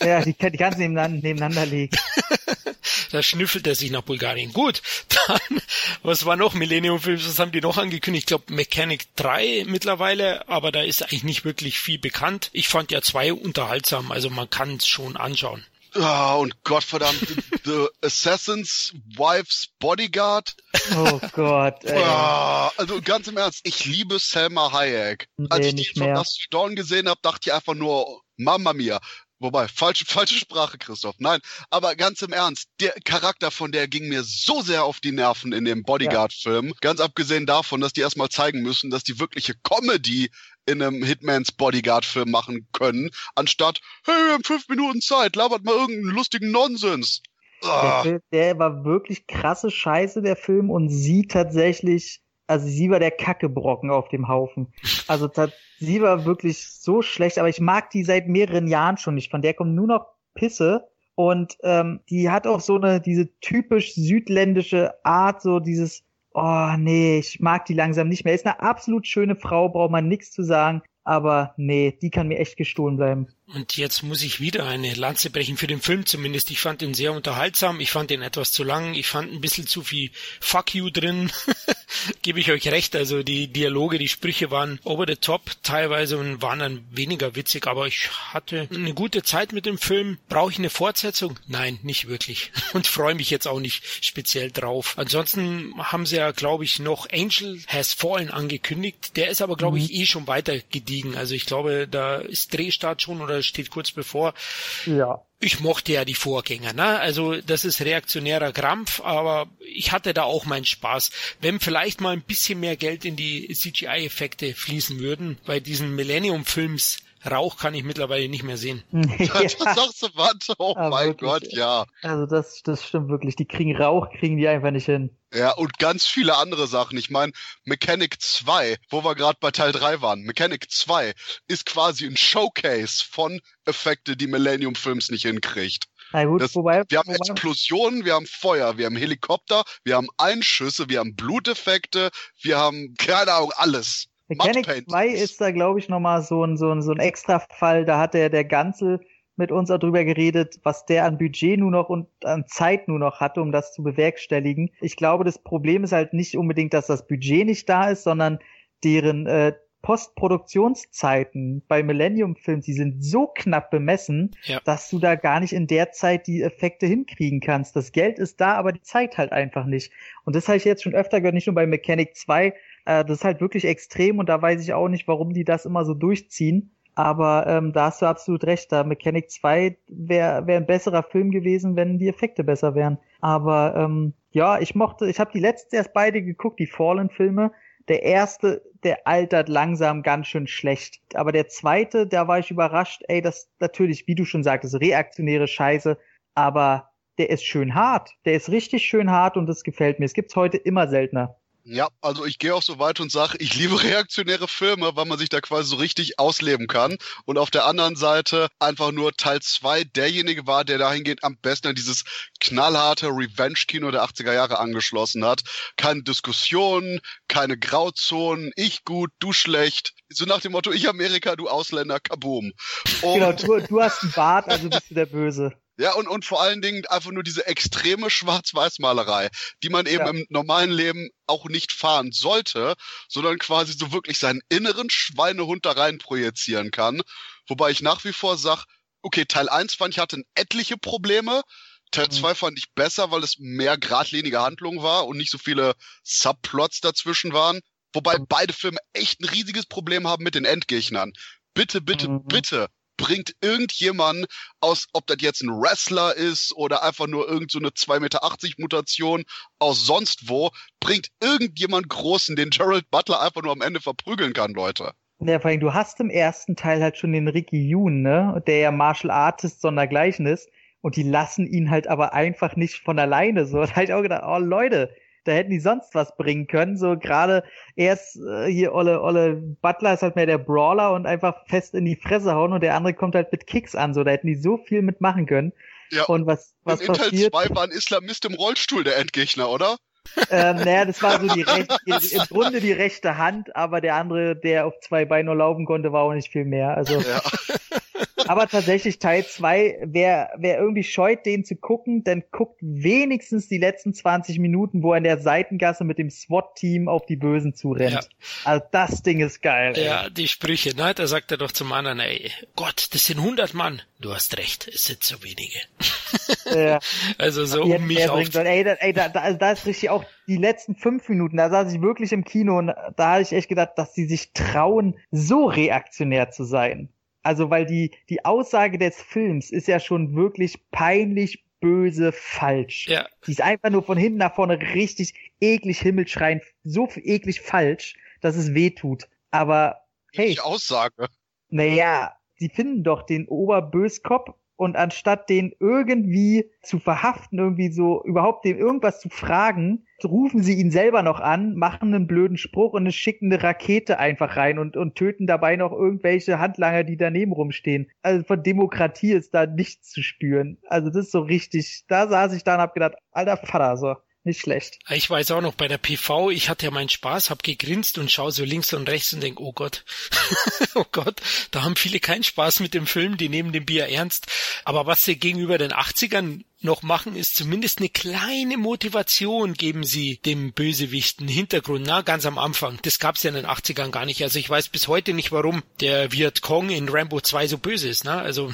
B: Ja, die, die kannst du nebeneinander, nebeneinander legen.
A: da schnüffelt er sich nach Bulgarien. Gut, dann, was war noch Millennium Films, was haben die noch angekündigt? Ich glaube Mechanic 3 mittlerweile, aber da ist eigentlich nicht wirklich viel bekannt. Ich fand ja zwei unterhaltsam, also man kann es schon anschauen.
C: Ah, und Gottverdammt, The Assassin's Wife's Bodyguard.
B: Oh Gott, ey.
C: Ah, also ganz im Ernst, ich liebe Selma Hayek. Als
B: Nee,
C: ich die
B: nicht
C: von Dawn gesehen habe, dachte ich einfach nur, Mamma mia. Wobei, falsche, falsche Sprache, Christoph. Nein, aber ganz im Ernst, der Charakter von der ging mir so sehr auf die Nerven in dem Bodyguard-Film. Ganz abgesehen davon, dass die erstmal zeigen müssen, dass die wirkliche Comedy in einem Hitmans Bodyguard-Film machen können, anstatt, hey, wir haben fünf Minuten Zeit, labert mal irgendeinen lustigen Nonsens.
B: Der,
C: Ah,
B: Film, der war wirklich krasse Scheiße, der Film, und sie tatsächlich, also sie war der Kackebrocken auf dem Haufen. Also sie war wirklich so schlecht, aber ich mag die seit mehreren Jahren schon nicht. Von der kommt nur noch Pisse. Und ähm, die hat auch so eine, diese typisch südländische Art, so dieses, oh nee, ich mag die langsam nicht mehr. Ist eine absolut schöne Frau, braucht man nichts zu sagen. Aber nee, die kann mir echt gestohlen bleiben.
A: Und jetzt muss ich wieder eine Lanze brechen für den Film zumindest. Ich fand ihn sehr unterhaltsam. Ich fand ihn etwas zu lang. Ich fand ein bisschen zu viel Fuck you drin. Gebe ich euch recht. Also die Dialoge, die Sprüche waren over the top teilweise und waren dann weniger witzig. Aber ich hatte eine gute Zeit mit dem Film. Brauche ich eine Fortsetzung? Nein, nicht wirklich. Und freue mich jetzt auch nicht speziell drauf. Ansonsten haben sie ja, glaube ich, noch Angel Has Fallen angekündigt. Der ist aber, glaube ich, eh schon weiter gediegen. Also ich glaube, da ist Drehstart schon oder steht kurz bevor.
B: Ja.
A: Ich mochte ja die Vorgänger, ne? Also das ist reaktionärer Krampf, aber ich hatte da auch meinen Spaß. Wenn vielleicht mal ein bisschen mehr Geld in die CGI-Effekte fließen würden, bei diesen Millennium-Films Rauch kann ich mittlerweile nicht mehr sehen.
C: das sagst du, warte, oh
B: Ah,
C: mein
B: wirklich,
C: Gott, ja.
B: Also das, das stimmt wirklich. Die kriegen Rauch, kriegen die einfach nicht hin.
C: Ja, und ganz viele andere Sachen. Ich meine, Mechanic 2, wo wir gerade bei Teil 3 waren, Mechanic 2 ist quasi ein Showcase von Effekte, die Millennium Films nicht hinkriegt. Na gut, das, wobei, wir haben wobei, Explosionen, wir haben Feuer, wir haben Helikopter, wir haben Einschüsse, wir haben Bluteffekte, wir haben, keine Ahnung, alles.
B: Mechanic 2 ist da, glaube ich, nochmal so ein, so ein, so ein extra Fall. Da hat der, der Ganze mit uns darüber geredet, was der an Budget nur noch und an Zeit nur noch hatte, um das zu bewerkstelligen. Ich glaube, das Problem ist halt nicht unbedingt, dass das Budget nicht da ist, sondern deren äh, Postproduktionszeiten bei Millennium Films, die sind so knapp bemessen, ja. dass du da gar nicht in der Zeit die Effekte hinkriegen kannst. Das Geld ist da, aber die Zeit halt einfach nicht. Und das habe ich jetzt schon öfter gehört, nicht nur bei Mechanic 2. Äh, das ist halt wirklich extrem und da weiß ich auch nicht, warum die das immer so durchziehen. Aber ähm, da hast du absolut recht. Da Mechanic 2 wäre wär ein besserer Film gewesen, wenn die Effekte besser wären. Aber ähm, ja, ich mochte, ich habe die letzten erst beide geguckt, die Fallen-Filme. Der erste, der altert langsam ganz schön schlecht. Aber der zweite, da war ich überrascht, ey, das natürlich, wie du schon sagtest, reaktionäre Scheiße, aber der ist schön hart. Der ist richtig schön hart und das gefällt mir. Es gibt's heute immer seltener.
C: Ja, also ich gehe auch so weit und sage, ich liebe reaktionäre Filme, weil man sich da quasi so richtig ausleben kann. Und auf der anderen Seite einfach nur Teil 2 derjenige war, der dahingehend am besten an dieses knallharte Revenge-Kino der 80er Jahre angeschlossen hat. Keine Diskussionen, keine Grauzonen, ich gut, du schlecht. So nach dem Motto, ich Amerika, du Ausländer, kaboom.
B: Und genau, du, du hast einen Bart, also bist du der Böse.
C: Ja, und, und vor allen Dingen einfach nur diese extreme Schwarz-Weiß-Malerei, die man eben ja. im normalen Leben auch nicht fahren sollte, sondern quasi so wirklich seinen inneren Schweinehund da rein projizieren kann. Wobei ich nach wie vor sag, okay, Teil 1 fand ich hatte etliche Probleme. Teil mhm. 2 fand ich besser, weil es mehr geradlinige Handlung war und nicht so viele Subplots dazwischen waren. Wobei mhm. beide Filme echt ein riesiges Problem haben mit den Endgegnern. Bitte, bitte, mhm. bitte bringt irgendjemand aus, ob das jetzt ein Wrestler ist oder einfach nur irgend so eine 2,80 Meter Mutation aus sonst wo, bringt irgendjemand Großen, den Gerald Butler einfach nur am Ende verprügeln kann, Leute.
B: Ja, vor allem, du hast im ersten Teil halt schon den Ricky Yoon, ne, der ja Martial Artist sondergleichen ist. Und die lassen ihn halt aber einfach nicht von alleine so. Da hab ich auch gedacht, oh Leute, da hätten die sonst was bringen können. So gerade erst äh, hier Olle, Olle Butler ist halt mehr der Brawler und einfach fest in die Fresse hauen und der andere kommt halt mit Kicks an. So, da hätten die so viel mitmachen können.
C: Ja. Und was, was passiert? Teil 2 war ein Islamist im Rollstuhl der Endgegner, oder?
B: ähm, naja, das war so die rechte, im Grunde die rechte Hand, aber der andere, der auf zwei Beinen nur laufen konnte, war auch nicht viel mehr. Also ja. Aber tatsächlich Teil 2, wer, wer irgendwie scheut, den zu gucken, dann guckt wenigstens die letzten 20 Minuten, wo er in der Seitengasse mit dem SWAT-Team auf die Bösen zurennt. Ja. Also das Ding ist geil.
A: Ja, ey. die Sprüche, ne? Da sagt er doch zum anderen, ey, Gott, das sind 100 Mann. Du hast recht, es sind so wenige. Ja. also so um mich auf.
B: Ey, da, ey, da, da, also da ist richtig auch die letzten fünf Minuten, da saß ich wirklich im Kino und da hatte ich echt gedacht, dass sie sich trauen, so reaktionär zu sein. Also, weil die, die Aussage des Films ist ja schon wirklich peinlich böse falsch. Ja. Die ist einfach nur von hinten nach vorne richtig eklig himmelschreiend, so eklig falsch, dass es weh tut. Aber hey.
C: Die Aussage.
B: Naja, sie finden doch den Oberböskopf und anstatt den irgendwie zu verhaften, irgendwie so überhaupt dem irgendwas zu fragen, rufen sie ihn selber noch an, machen einen blöden Spruch und schicken eine Rakete einfach rein und, und töten dabei noch irgendwelche Handlanger, die daneben rumstehen. Also von Demokratie ist da nichts zu spüren. Also das ist so richtig, da saß ich da und hab gedacht, alter Vater, so. Nicht schlecht.
A: Ich weiß auch noch bei der PV, ich hatte ja meinen Spaß, hab gegrinst und schaue so links und rechts und denk, oh Gott, oh Gott, da haben viele keinen Spaß mit dem Film, die nehmen den Bier ernst. Aber was sie gegenüber den 80ern noch machen, ist zumindest eine kleine Motivation geben sie dem Bösewichten Hintergrund, na, ganz am Anfang. Das gab's ja in den 80ern gar nicht. Also ich weiß bis heute nicht, warum der Viet Cong in Rambo 2 so böse ist, ne? Also,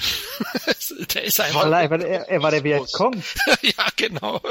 A: der ist einfach...
B: Allein, er, er war der Viet Cong.
A: ja, genau.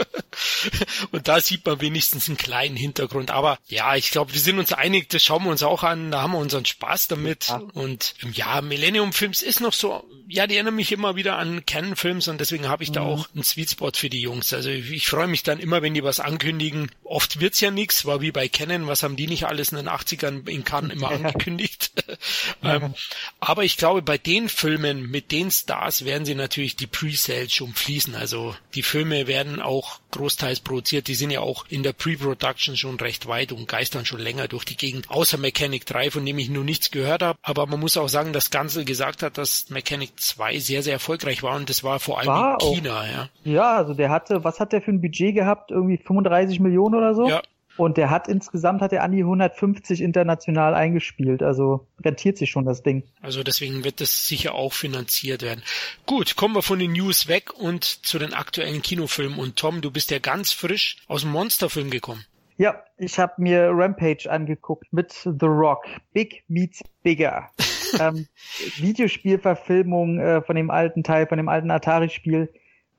A: Und da sieht man wenigstens einen kleinen Hintergrund. Aber ja, ich glaube, wir sind uns einig, das schauen wir uns auch an, da haben wir unseren Spaß damit. Ja. Und ja, Millennium Films ist noch so, ja, die erinnern mich immer wieder an Canon Films und deswegen habe ich mhm. da auch ein Sweet Spot für die Jungs. Also ich freue mich dann immer, wenn die was ankündigen. Oft wird's ja nichts, war wie bei Canon, was haben die nicht alles in den 80ern in Cannes immer angekündigt. ähm, aber ich glaube, bei den Filmen mit den Stars werden sie natürlich die Pre-Sales schon fließen. Also die Filme werden auch großteils produziert. Die sind ja auch in der Pre-Production schon recht weit und geistern schon länger durch die Gegend. Außer Mechanic 3, von dem ich nur nichts gehört habe. Aber man muss auch sagen, dass Gansel gesagt hat, dass Mechanic 2 sehr, sehr erfolgreich war und das war vor allem war in China, auch. ja.
B: Ja, also der hatte, was hat der für ein Budget gehabt? Irgendwie 35 Millionen oder so? Ja. Und der hat insgesamt hat er an die 150 international eingespielt. Also rentiert sich schon das Ding.
A: Also deswegen wird das sicher auch finanziert werden. Gut, kommen wir von den News weg und zu den aktuellen Kinofilmen. Und Tom, du bist ja ganz frisch aus dem Monsterfilm gekommen.
B: Ja, ich habe mir Rampage angeguckt mit The Rock. Big meets bigger. ähm, Videospielverfilmung äh, von dem alten Teil, von dem alten Atari-Spiel.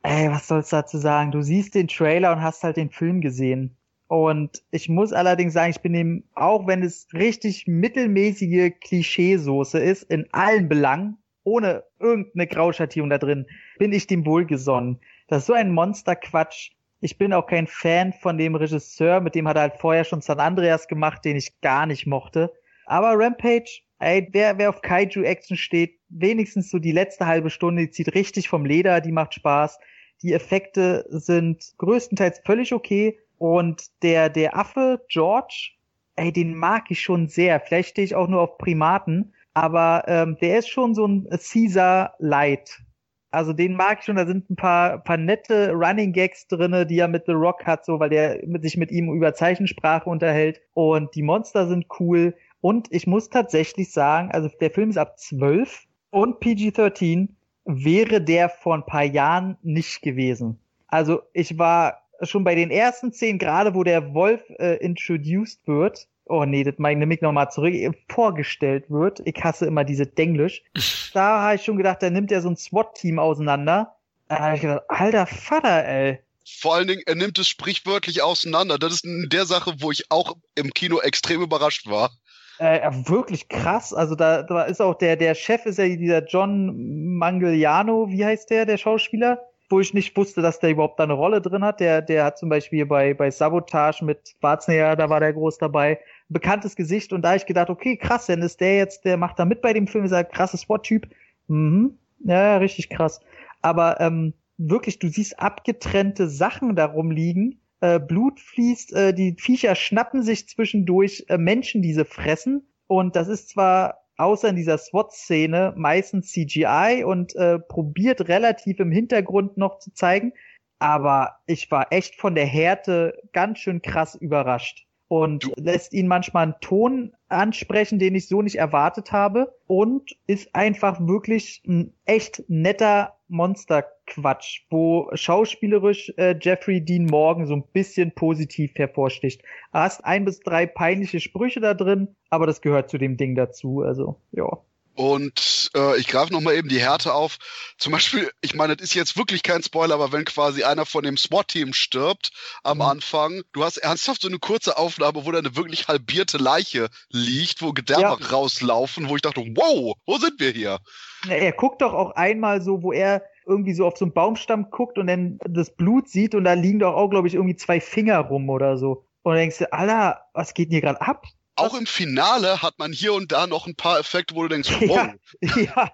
B: Ey, was soll's dazu sagen? Du siehst den Trailer und hast halt den Film gesehen. Und ich muss allerdings sagen, ich bin dem, auch wenn es richtig mittelmäßige Klischeesoße ist, in allen Belangen, ohne irgendeine Grauschattierung da drin, bin ich dem wohlgesonnen. Das ist so ein Monsterquatsch. Ich bin auch kein Fan von dem Regisseur, mit dem hat er halt vorher schon San Andreas gemacht, den ich gar nicht mochte. Aber Rampage, ey, wer, wer auf Kaiju-Action steht, wenigstens so die letzte halbe Stunde, die zieht richtig vom Leder, die macht Spaß. Die Effekte sind größtenteils völlig okay und der, der Affe, George, ey, den mag ich schon sehr. Vielleicht stehe ich auch nur auf Primaten, aber ähm, der ist schon so ein Caesar Light. Also den mag ich schon, da sind ein paar, paar nette Running Gags drinne, die er mit The Rock hat, so, weil der mit, sich mit ihm über Zeichensprache unterhält. Und die Monster sind cool. Und ich muss tatsächlich sagen, also der Film ist ab 12 und PG-13 wäre der vor ein paar Jahren nicht gewesen. Also ich war schon bei den ersten zehn, gerade wo der Wolf äh, introduced wird, oh nee, das meine ich nochmal zurück, vorgestellt wird, ich hasse immer diese Denglisch, da habe ich schon gedacht, da nimmt er so ein SWAT-Team auseinander. Da habe ich gedacht, alter Vater, ey.
C: Vor allen Dingen, er nimmt es sprichwörtlich auseinander. Das ist der Sache, wo ich auch im Kino extrem überrascht war.
B: Äh, wirklich krass. Also da, da ist auch der, der Chef ist ja dieser John Mangiano, wie heißt der, der Schauspieler? wo ich nicht wusste, dass der überhaupt da eine Rolle drin hat. Der, der hat zum Beispiel bei, bei Sabotage mit Schwarzenegger, da war der groß dabei, bekanntes Gesicht und da habe ich gedacht, okay, krass, denn ist der jetzt, der macht da mit bei dem Film, ist ein krasses SWAT-Typ. Mhm. Ja, richtig krass. Aber ähm, wirklich, du siehst abgetrennte Sachen darum liegen, äh, Blut fließt, äh, die Viecher schnappen sich zwischendurch äh, Menschen, diese fressen. Und das ist zwar außer in dieser SWAT-Szene meistens CGI und äh, probiert relativ im Hintergrund noch zu zeigen. Aber ich war echt von der Härte ganz schön krass überrascht und lässt ihn manchmal einen Ton ansprechen, den ich so nicht erwartet habe und ist einfach wirklich ein echt netter Monsterquatsch, wo schauspielerisch äh, Jeffrey Dean Morgan so ein bisschen positiv hervorsticht. Du hast ein bis drei peinliche Sprüche da drin, aber das gehört zu dem Ding dazu, also ja.
C: Und äh, ich greife nochmal eben die Härte auf. Zum Beispiel, ich meine, das ist jetzt wirklich kein Spoiler, aber wenn quasi einer von dem SWAT-Team stirbt am mhm. Anfang, du hast ernsthaft so eine kurze Aufnahme, wo da eine wirklich halbierte Leiche liegt, wo Gedärme ja. rauslaufen, wo ich dachte, wow, wo sind wir hier?
B: Er guckt doch auch einmal so, wo er irgendwie so auf so einen Baumstamm guckt und dann das Blut sieht und da liegen doch auch, glaube ich, irgendwie zwei Finger rum oder so. Und dann denkst du, Alter, was geht denn hier gerade ab?
C: Auch im Finale hat man hier und da noch ein paar Effekte, wo du denkst, wow.
B: Ja, ja.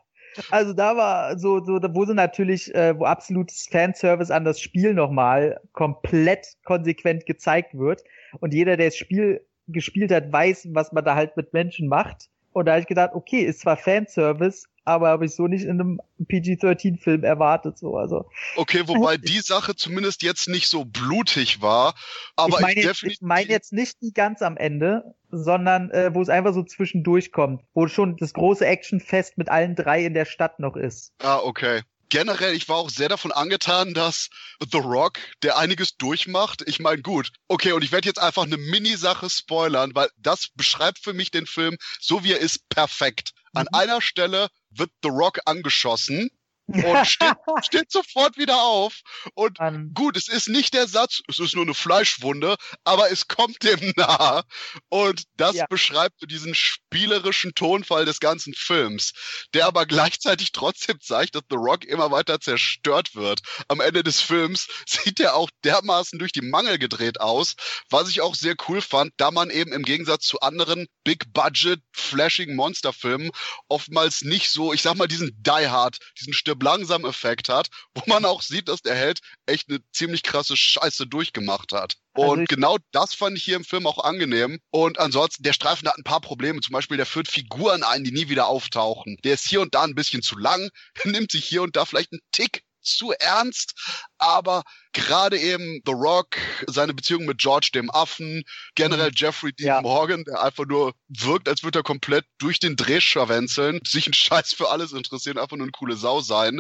B: Also da war so, so, wo sie natürlich, äh, wo absolutes Fanservice an das Spiel nochmal komplett konsequent gezeigt wird. Und jeder, der das Spiel gespielt hat, weiß, was man da halt mit Menschen macht. Und da habe ich gedacht, okay, ist zwar Fanservice, aber habe ich so nicht in einem PG-13-Film erwartet. So, also.
C: Okay, wobei die Sache zumindest jetzt nicht so blutig war. Aber
B: ich meine jetzt, ich mein jetzt nicht die ganz am Ende, sondern äh, wo es einfach so zwischendurch kommt, wo schon das große Actionfest mit allen drei in der Stadt noch ist.
C: Ah, okay generell, ich war auch sehr davon angetan, dass The Rock, der einiges durchmacht, ich meine, gut, okay, und ich werde jetzt einfach eine Mini-Sache spoilern, weil das beschreibt für mich den Film, so wie er ist, perfekt. An mhm. einer Stelle wird The Rock angeschossen und steht, steht sofort wieder auf. Und um, gut, es ist nicht der Satz, es ist nur eine Fleischwunde, aber es kommt dem nahe. Und das ja. beschreibt so diesen spielerischen Tonfall des ganzen Films, der aber gleichzeitig trotzdem zeigt, dass The Rock immer weiter zerstört wird. Am Ende des Films sieht er auch dermaßen durch die Mangel gedreht aus, was ich auch sehr cool fand, da man eben im Gegensatz zu anderen Big-Budget, flashing Monsterfilmen oftmals nicht so, ich sag mal, diesen Die Hard, diesen Stirb Langsam-Effekt hat, wo man auch sieht, dass der Held echt eine ziemlich krasse Scheiße durchgemacht hat. Also und genau das fand ich hier im Film auch angenehm. Und ansonsten, der Streifen hat ein paar Probleme. Zum Beispiel, der führt Figuren ein, die nie wieder auftauchen. Der ist hier und da ein bisschen zu lang, nimmt sich hier und da vielleicht einen Tick zu ernst, aber gerade eben The Rock, seine Beziehung mit George dem Affen, generell mhm. Jeffrey Dean ja. Morgan, der einfach nur wirkt, als würde er komplett durch den Dreh scharwenzeln, sich ein Scheiß für alles interessieren, einfach nur eine coole Sau sein.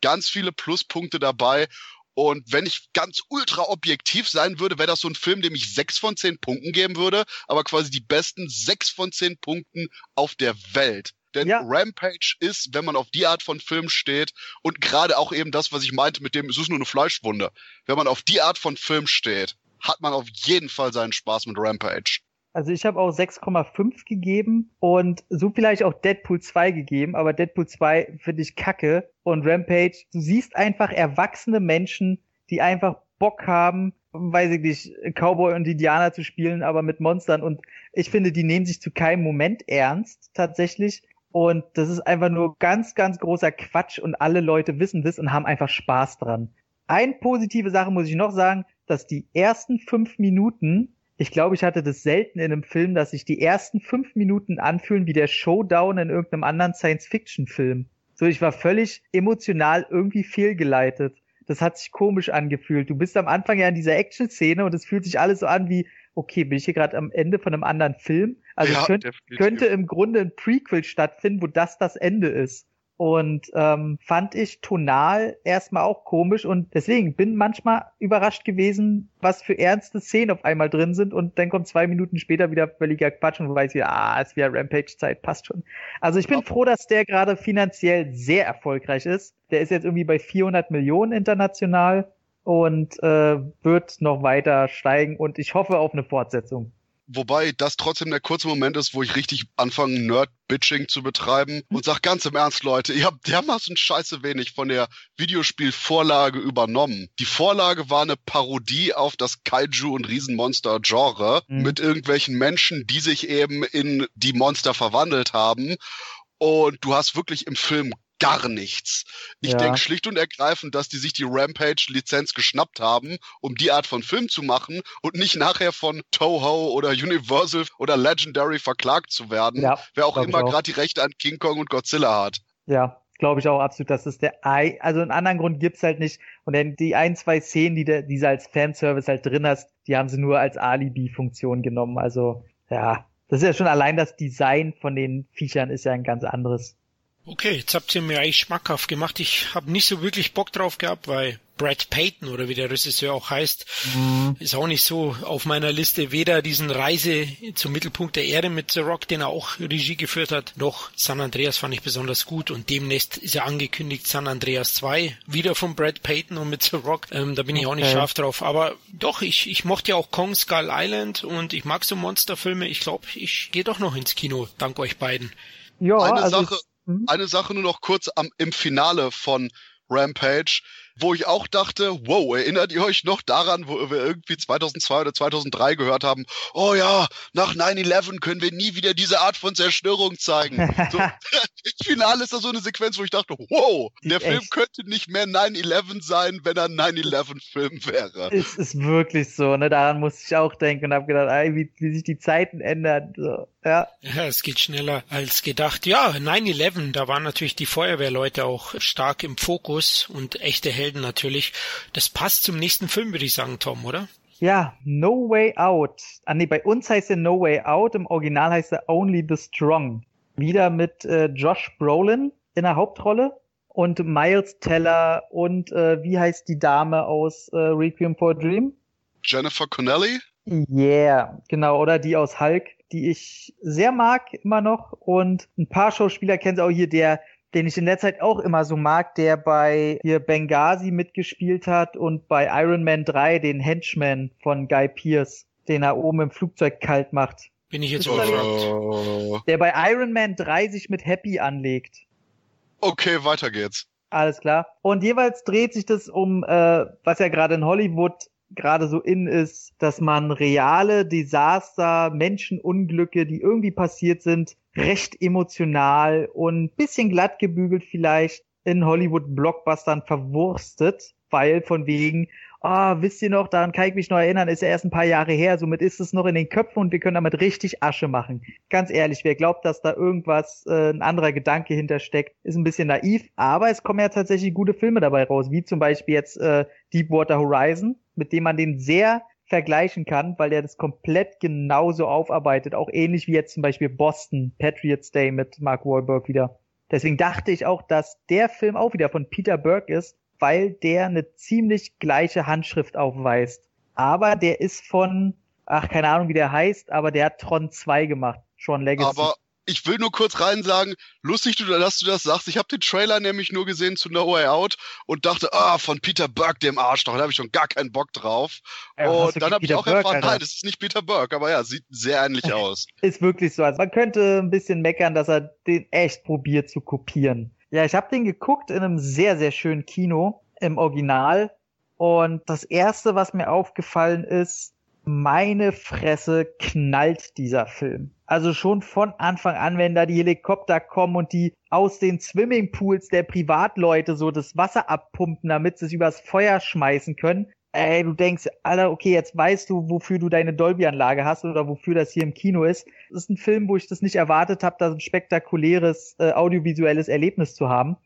C: Ganz viele Pluspunkte dabei und wenn ich ganz ultra objektiv sein würde, wäre das so ein Film, dem ich sechs von zehn Punkten geben würde, aber quasi die besten sechs von zehn Punkten auf der Welt. Denn ja. Rampage ist, wenn man auf die Art von Film steht und gerade auch eben das, was ich meinte mit dem, es ist nur eine Fleischwunde. Wenn man auf die Art von Film steht, hat man auf jeden Fall seinen Spaß mit Rampage.
B: Also ich habe auch 6,5 gegeben und so vielleicht auch Deadpool 2 gegeben, aber Deadpool 2 finde ich kacke und Rampage, du siehst einfach erwachsene Menschen, die einfach Bock haben, weiß ich nicht, Cowboy und Indianer zu spielen, aber mit Monstern und ich finde, die nehmen sich zu keinem Moment ernst tatsächlich und das ist einfach nur ganz, ganz großer Quatsch und alle Leute wissen das und haben einfach Spaß dran. Eine positive Sache muss ich noch sagen, dass die ersten fünf Minuten, ich glaube, ich hatte das selten in einem Film, dass sich die ersten fünf Minuten anfühlen wie der Showdown in irgendeinem anderen Science-Fiction-Film. So, ich war völlig emotional irgendwie fehlgeleitet. Das hat sich komisch angefühlt. Du bist am Anfang ja in dieser Action-Szene und es fühlt sich alles so an wie, okay, bin ich hier gerade am Ende von einem anderen Film? Also ja, könnt, könnte im Grunde ein Prequel stattfinden, wo das das Ende ist. Und ähm, fand ich tonal erstmal auch komisch und deswegen bin manchmal überrascht gewesen, was für ernste Szenen auf einmal drin sind und dann kommt zwei Minuten später wieder völliger Quatsch und weiß wieder, ah, ist wieder Rampage-Zeit, passt schon. Also ich bin ja. froh, dass der gerade finanziell sehr erfolgreich ist. Der ist jetzt irgendwie bei 400 Millionen international und äh, wird noch weiter steigen und ich hoffe auf eine Fortsetzung.
C: Wobei das trotzdem der kurze Moment ist, wo ich richtig anfange, Nerd-Bitching zu betreiben und sag ganz im Ernst, Leute, ihr habt dermaßen scheiße wenig von der Videospielvorlage übernommen. Die Vorlage war eine Parodie auf das Kaiju- und Riesenmonster-Genre mhm. mit irgendwelchen Menschen, die sich eben in die Monster verwandelt haben. Und du hast wirklich im Film gar nichts. Ich ja. denke schlicht und ergreifend, dass die sich die Rampage-Lizenz geschnappt haben, um die Art von Film zu machen und nicht nachher von Toho oder Universal oder Legendary verklagt zu werden, ja, wer auch immer gerade die Rechte an King Kong und Godzilla hat.
B: Ja, glaube ich auch absolut, dass es der Ei, also einen anderen Grund gibt's halt nicht. Und dann die ein, zwei Szenen, die, die du als Fanservice halt drin hast, die haben sie nur als Alibi-Funktion genommen. Also, ja, das ist ja schon allein das Design von den Viechern ist ja ein ganz anderes.
A: Okay, jetzt habt ihr mir eigentlich schmackhaft gemacht. Ich habe nicht so wirklich Bock drauf gehabt, weil Brad Payton oder wie der Regisseur auch heißt, mhm. ist auch nicht so auf meiner Liste. Weder diesen Reise zum Mittelpunkt der Erde mit The Rock, den er auch Regie geführt hat, noch San Andreas fand ich besonders gut und demnächst ist er angekündigt San Andreas 2, wieder von Brad Payton und mit The Rock. Ähm, da bin ich auch nicht scharf drauf. Aber doch, ich, ich mochte ja auch Kong Skull Island und ich mag so Monsterfilme. Ich glaube, ich gehe doch noch ins Kino, dank euch beiden.
C: Ja, Eine also Sache Mhm. Eine Sache nur noch kurz am, im Finale von Rampage wo ich auch dachte, wow, erinnert ihr euch noch daran, wo wir irgendwie 2002 oder 2003 gehört haben, oh ja, nach 9-11 können wir nie wieder diese Art von Zerstörung zeigen. So, Im Finale ist da so eine Sequenz, wo ich dachte, wow, der Film könnte nicht mehr 9-11 sein, wenn er ein 9-11-Film wäre.
B: Es ist wirklich so, ne? Daran musste ich auch denken und habe gedacht, ey, wie, wie sich die Zeiten ändern. So, ja.
A: ja, es geht schneller als gedacht. Ja, 9-11, da waren natürlich die Feuerwehrleute auch stark im Fokus und echte Helden Helden natürlich. Das passt zum nächsten Film, würde ich sagen, Tom, oder?
B: Ja, No Way Out. Ah, nee, bei uns heißt er No Way Out, im Original heißt er Only the Strong. Wieder mit äh, Josh Brolin in der Hauptrolle und Miles Teller und äh, wie heißt die Dame aus äh, Requiem for a Dream?
C: Jennifer Connelly?
B: Yeah, genau, oder die aus Hulk, die ich sehr mag immer noch und ein paar Schauspieler kennen sie auch hier, der den ich in der Zeit auch immer so mag, der bei hier Benghazi mitgespielt hat und bei Iron Man 3 den Henchman von Guy Pierce, den er oben im Flugzeug kalt macht.
A: Bin ich jetzt oh.
B: Der bei Iron Man 3 sich mit Happy anlegt.
C: Okay, weiter geht's.
B: Alles klar. Und jeweils dreht sich das um, äh, was ja gerade in Hollywood gerade so in ist, dass man reale Desaster, Menschenunglücke, die irgendwie passiert sind, recht emotional und bisschen glatt gebügelt vielleicht in Hollywood-Blockbustern verwurstet, weil von wegen, ah, oh, wisst ihr noch, daran kann ich mich noch erinnern, ist ja erst ein paar Jahre her, somit ist es noch in den Köpfen und wir können damit richtig Asche machen. Ganz ehrlich, wer glaubt, dass da irgendwas, äh, ein anderer Gedanke hintersteckt, ist ein bisschen naiv, aber es kommen ja tatsächlich gute Filme dabei raus, wie zum Beispiel jetzt äh, Deepwater Horizon, mit dem man den sehr vergleichen kann, weil der das komplett genauso aufarbeitet, auch ähnlich wie jetzt zum Beispiel Boston, Patriots Day mit Mark Wahlberg wieder. Deswegen dachte ich auch, dass der Film auch wieder von Peter Burke ist, weil der eine ziemlich gleiche Handschrift aufweist. Aber der ist von, ach, keine Ahnung, wie der heißt, aber der hat Tron 2 gemacht. Tron Legacy.
C: Aber ich will nur kurz rein sagen, lustig, dass du das sagst. Ich habe den Trailer nämlich nur gesehen zu No Way Out und dachte, ah, von Peter Burke, dem Arschloch, da habe ich schon gar keinen Bock drauf. Ja, und dann habe ich auch Burke, erfahren, Alter. nein, das ist nicht Peter Burke, aber ja, sieht sehr ähnlich aus.
B: ist wirklich so. Also man könnte ein bisschen meckern, dass er den echt probiert zu kopieren. Ja, ich habe den geguckt in einem sehr, sehr schönen Kino im Original. Und das erste, was mir aufgefallen ist, meine Fresse knallt dieser Film. Also schon von Anfang an, wenn da die Helikopter kommen und die aus den Swimmingpools der Privatleute so das Wasser abpumpen, damit sie es übers Feuer schmeißen können. Ey, du denkst, Alter, okay, jetzt weißt du, wofür du deine Dolby-Anlage hast oder wofür das hier im Kino ist. Das ist ein Film, wo ich das nicht erwartet habe, da so ein spektakuläres äh, audiovisuelles Erlebnis zu haben.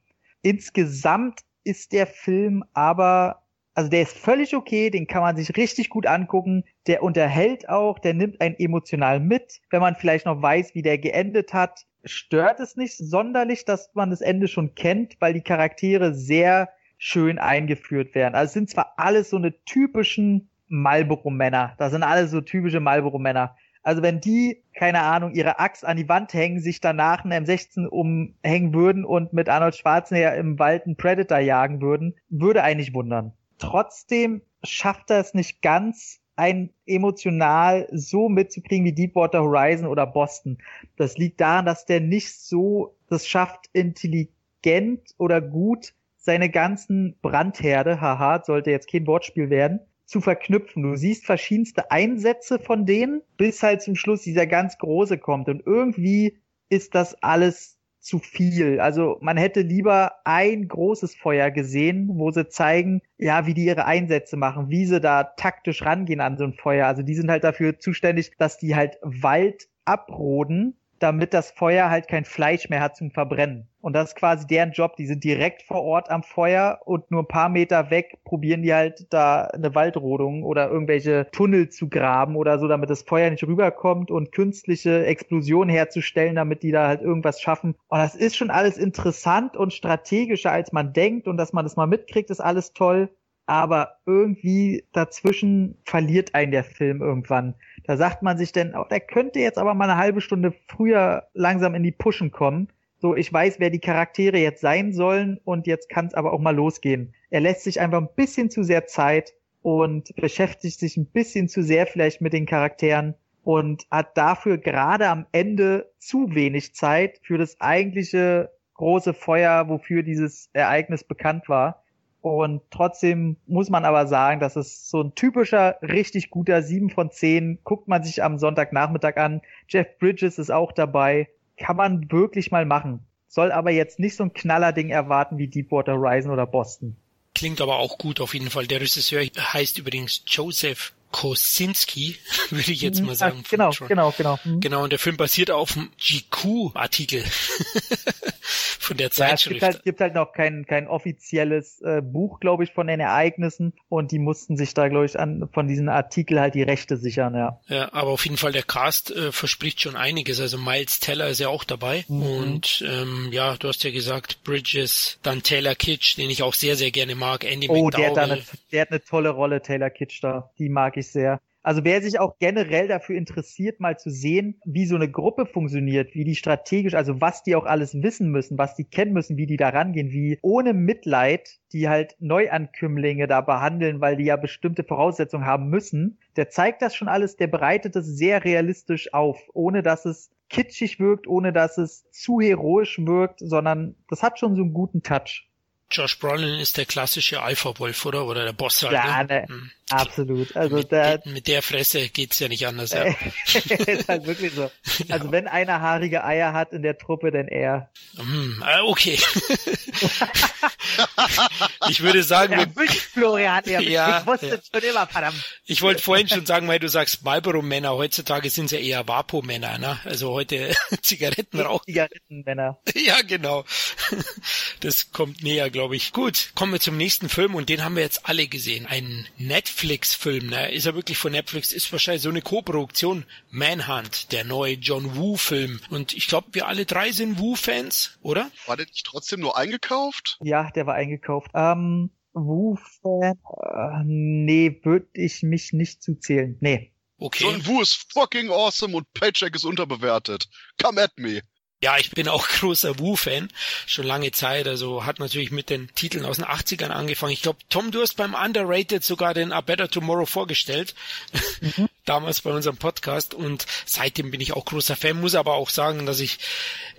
B: Insgesamt ist der Film aber also der ist völlig okay, den kann man sich richtig gut angucken. Der unterhält auch, der nimmt einen emotional mit. Wenn man vielleicht noch weiß, wie der geendet hat, stört es nicht sonderlich, dass man das Ende schon kennt, weil die Charaktere sehr schön eingeführt werden. Also es sind zwar alles so eine typischen Marlboro-Männer. Das sind alle so typische Marlboro-Männer. Also wenn die, keine Ahnung, ihre Axt an die Wand hängen, sich danach einen M16 umhängen würden und mit Arnold Schwarzenegger im Wald einen Predator jagen würden, würde eigentlich wundern trotzdem schafft er es nicht ganz, ein emotional so mitzukriegen wie Deepwater Horizon oder Boston. Das liegt daran, dass der nicht so das schafft, intelligent oder gut seine ganzen Brandherde, haha, sollte jetzt kein Wortspiel werden, zu verknüpfen. Du siehst verschiedenste Einsätze von denen, bis halt zum Schluss dieser ganz große kommt. Und irgendwie ist das alles zu viel. Also man hätte lieber ein großes Feuer gesehen, wo sie zeigen, ja, wie die ihre Einsätze machen, wie sie da taktisch rangehen an so ein Feuer. Also die sind halt dafür zuständig, dass die halt Wald abroden damit das Feuer halt kein Fleisch mehr hat zum Verbrennen. Und das ist quasi deren Job. Die sind direkt vor Ort am Feuer und nur ein paar Meter weg probieren die halt da eine Waldrodung oder irgendwelche Tunnel zu graben oder so, damit das Feuer nicht rüberkommt und künstliche Explosionen herzustellen, damit die da halt irgendwas schaffen. Und das ist schon alles interessant und strategischer, als man denkt und dass man das mal mitkriegt, ist alles toll aber irgendwie dazwischen verliert einen der Film irgendwann. Da sagt man sich denn, oh, der könnte jetzt aber mal eine halbe Stunde früher langsam in die Pushen kommen. So, ich weiß, wer die Charaktere jetzt sein sollen und jetzt kann es aber auch mal losgehen. Er lässt sich einfach ein bisschen zu sehr Zeit und beschäftigt sich ein bisschen zu sehr vielleicht mit den Charakteren und hat dafür gerade am Ende zu wenig Zeit für das eigentliche große Feuer, wofür dieses Ereignis bekannt war. Und trotzdem muss man aber sagen, dass es so ein typischer, richtig guter 7 von 10. Guckt man sich am Sonntagnachmittag an. Jeff Bridges ist auch dabei. Kann man wirklich mal machen. Soll aber jetzt nicht so ein Knallerding erwarten wie Deepwater Horizon oder Boston.
A: Klingt aber auch gut auf jeden Fall. Der Regisseur heißt übrigens Joseph Kosinski, würde ich jetzt mhm. mal sagen.
B: Ach, genau, genau, genau.
A: Mhm. Genau, und der Film basiert auf dem GQ-Artikel von der Zeitschrift.
B: Ja, es gibt halt, gibt halt noch kein, kein offizielles äh, Buch, glaube ich, von den Ereignissen und die mussten sich da, glaube ich, an, von diesen Artikel halt die Rechte sichern, ja.
A: Ja, aber auf jeden Fall der Cast äh, verspricht schon einiges. Also Miles Teller ist ja auch dabei mhm. und ähm, ja, du hast ja gesagt, Bridges, dann Taylor Kitsch, den ich auch sehr, sehr gerne mag, Andy
B: Oh, der hat, eine, der hat eine tolle Rolle, Taylor Kitsch da. Die mag ich sehr. Also wer sich auch generell dafür interessiert, mal zu sehen, wie so eine Gruppe funktioniert, wie die strategisch, also was die auch alles wissen müssen, was die kennen müssen, wie die da rangehen, wie ohne Mitleid die halt Neuankömmlinge da behandeln, weil die ja bestimmte Voraussetzungen haben müssen, der zeigt das schon alles, der bereitet es sehr realistisch auf, ohne dass es kitschig wirkt, ohne dass es zu heroisch wirkt, sondern das hat schon so einen guten Touch.
A: Josh Brolin ist der klassische Alpha-Wolf, oder? Oder der Boss halt. Ja,
B: ne? hm. Absolut. Also
A: mit,
B: da,
A: mit der Fresse geht's ja nicht anders. Ja.
B: ist halt wirklich so. Also wenn einer haarige Eier hat in der Truppe, dann er.
A: Äh, okay. ich würde sagen,
B: Ja,
A: wir,
B: Florian, ja,
A: Ja,
B: ich wusste
A: ja.
B: schon immer, verdammt.
A: ich wollte vorhin schon sagen, weil du sagst Marlboro-Männer, heutzutage sind es ja eher Vapo-Männer, ne? Also heute Zigaretten rauchen.
B: Zigarettenmänner.
A: Ja, genau. Das kommt näher, glaube ich. Gut, kommen wir zum nächsten Film und den haben wir jetzt alle gesehen. Ein Netflix-Film, ne? Ist er wirklich von Netflix? Ist wahrscheinlich so eine Co-Produktion. Manhunt, der neue John Woo-Film. Und ich glaube, wir alle drei sind Woo-Fans, oder?
C: War der nicht trotzdem nur eingekauft?
B: Ja, der war eingekauft. Ähm, Wu-Fan? Äh, nee, würde ich mich nicht zuzählen. Nee.
A: Okay.
C: John Woo ist fucking awesome und Paycheck ist unterbewertet. Come at me.
A: Ja, ich bin auch großer Wu-Fan, schon lange Zeit, also hat natürlich mit den Titeln aus den 80ern angefangen. Ich glaube, Tom, du hast beim Underrated sogar den A Better Tomorrow vorgestellt, damals bei unserem Podcast. Und seitdem bin ich auch großer Fan, muss aber auch sagen, dass ich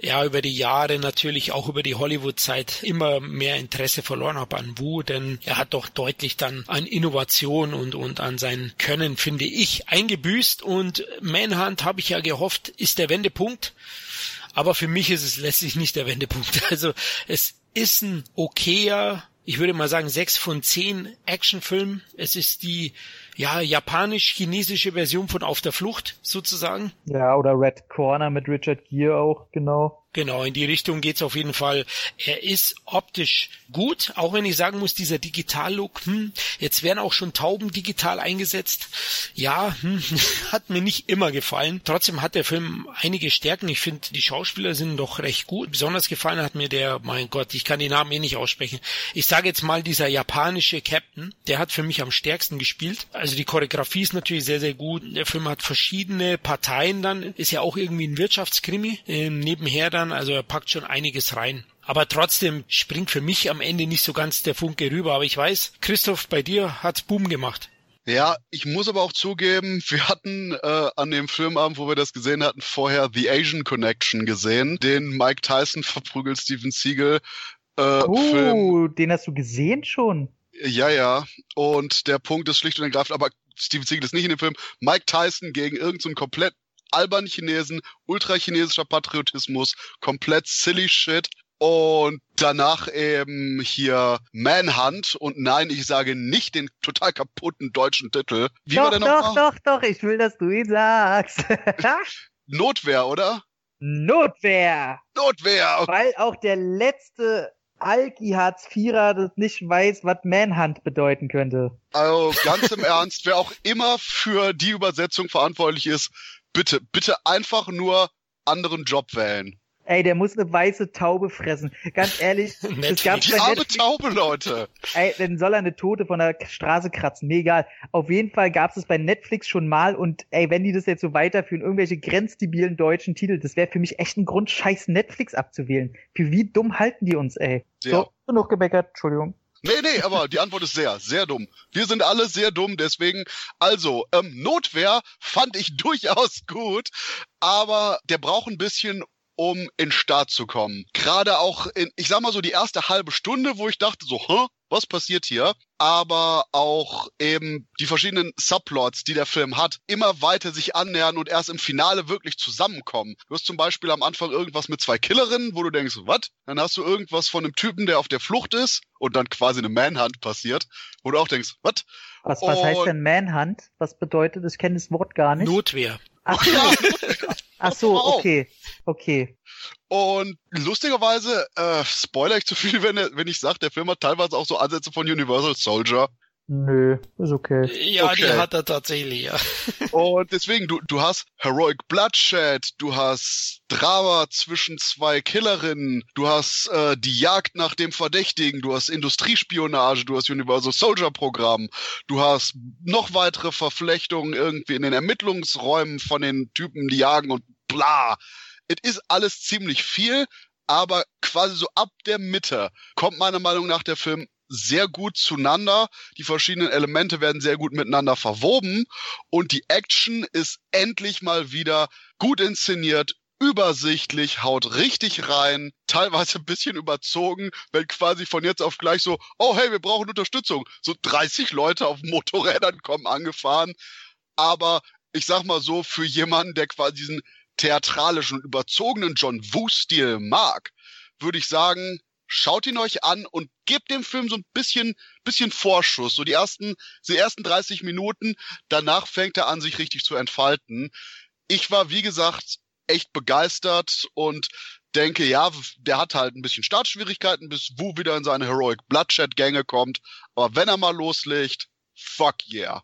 A: ja über die Jahre natürlich auch über die Hollywood-Zeit immer mehr Interesse verloren habe an Wu, denn er hat doch deutlich dann an Innovation und, und an sein Können, finde ich, eingebüßt. Und Manhunt habe ich ja gehofft, ist der Wendepunkt. Aber für mich ist es letztlich nicht der Wendepunkt. Also es ist ein okayer, ich würde mal sagen, sechs von zehn Actionfilm. Es ist die ja japanisch-chinesische Version von Auf der Flucht sozusagen.
B: Ja, oder Red Corner mit Richard Gere auch, genau.
A: Genau, in die Richtung geht's auf jeden Fall. Er ist optisch gut, auch wenn ich sagen muss, dieser Digital-Look, hm, jetzt werden auch schon Tauben digital eingesetzt. Ja, hm, hat mir nicht immer gefallen. Trotzdem hat der Film einige Stärken. Ich finde, die Schauspieler sind doch recht gut. Besonders gefallen hat mir der, mein Gott, ich kann den Namen eh nicht aussprechen. Ich sage jetzt mal, dieser japanische Captain, der hat für mich am stärksten gespielt. Also die Choreografie ist natürlich sehr, sehr gut. Der Film hat verschiedene Parteien dann, ist ja auch irgendwie ein Wirtschaftskrimi. Ähm, nebenher dann, also er packt schon einiges rein. Aber trotzdem springt für mich am Ende nicht so ganz der Funke rüber. Aber ich weiß, Christoph, bei dir hat's Boom gemacht.
C: Ja, ich muss aber auch zugeben, wir hatten äh, an dem Filmabend, wo wir das gesehen hatten, vorher The Asian Connection gesehen, den Mike Tyson verprügelt Steven Seagal äh, Film.
B: Oh, den hast du gesehen schon?
C: Ja, ja. Und der Punkt ist schlicht und ergreifend, aber Steven Seagal ist nicht in dem Film. Mike Tyson gegen irgendeinen so komplett albernen Chinesen, ultrachinesischer Patriotismus, komplett silly shit. Und danach eben hier Manhunt und nein, ich sage nicht den total kaputten deutschen Titel. Wie war
B: doch,
C: der
B: doch,
C: noch?
B: doch, doch, ich will, dass du ihn sagst.
C: Notwehr, oder?
B: Notwehr!
C: Notwehr!
B: Weil auch der letzte Alki Hartz Vierer das nicht weiß, was Manhunt bedeuten könnte.
C: Also ganz im Ernst, wer auch immer für die Übersetzung verantwortlich ist, bitte, bitte einfach nur anderen Job wählen.
B: Ey, der muss eine weiße Taube fressen. Ganz ehrlich,
A: Netflix.
B: gab's
C: Die arme
B: Netflix.
C: Taube, Leute.
B: Ey, dann soll er eine Tote von der Straße kratzen. Mir egal. Auf jeden Fall gab's es bei Netflix schon mal und ey, wenn die das jetzt so weiterführen, irgendwelche grenzdebilen deutschen Titel, das wäre für mich echt ein Grund, scheiß Netflix abzuwählen. Für wie dumm halten die uns, ey?
C: Ja.
B: So, genug gemeckert, Entschuldigung.
C: Nee, nee, aber die Antwort ist sehr, sehr dumm. Wir sind alle sehr dumm, deswegen, also, ähm, Notwehr fand ich durchaus gut, aber der braucht ein bisschen, um in den Start zu kommen. Gerade auch in, ich sag mal so, die erste halbe Stunde, wo ich dachte so, hä, was passiert hier? Aber auch eben die verschiedenen Subplots, die der Film hat, immer weiter sich annähern und erst im Finale wirklich zusammenkommen. Du hast zum Beispiel am Anfang irgendwas mit zwei Killerinnen, wo du denkst, was? Dann hast du irgendwas von einem Typen, der auf der Flucht ist und dann quasi eine Manhunt passiert, wo du auch denkst, was?
B: Was, was heißt denn Manhunt? Was bedeutet, ich kenne das Wort gar nicht.
A: Notwehr.
B: Ach
C: Ja,
B: ach so, okay. Okay.
C: Und lustigerweise, äh, spoiler ich zu viel, wenn, wenn ich sage, der Film hat teilweise auch so Ansätze von Universal Soldier.
B: Nö, ist okay.
A: Ja, die
C: Okay.
A: hat er tatsächlich, ja.
C: Und deswegen, du, du hast Heroic Bloodshed, du hast Drama zwischen zwei Killerinnen, du hast äh, die Jagd nach dem Verdächtigen, du hast Industriespionage, du hast Universal Soldier Programm, du hast noch weitere Verflechtungen irgendwie in den Ermittlungsräumen von den Typen, die jagen und bla. Es ist alles ziemlich viel, aber quasi so ab der Mitte kommt meiner Meinung nach der Film sehr gut zueinander. Die verschiedenen Elemente werden sehr gut miteinander verwoben und die Action ist endlich mal wieder gut inszeniert, übersichtlich, haut richtig rein, teilweise ein bisschen überzogen, wenn quasi von jetzt auf gleich so, oh hey, wir brauchen Unterstützung. So 30 Leute auf Motorrädern kommen angefahren. Aber ich sag mal so, für jemanden, der quasi diesen theatralischen, überzogenen John Woo-Stil mag, würde ich sagen, schaut ihn euch an und gebt dem Film so ein bisschen, bisschen Vorschuss. So die ersten, die ersten 30 Minuten, danach fängt er an, sich richtig zu entfalten. Ich war, wie gesagt, echt begeistert und denke, ja, der hat halt ein bisschen Startschwierigkeiten, bis Wu wieder in seine Heroic Bloodshed-Gänge kommt. Aber wenn er mal loslegt, fuck yeah.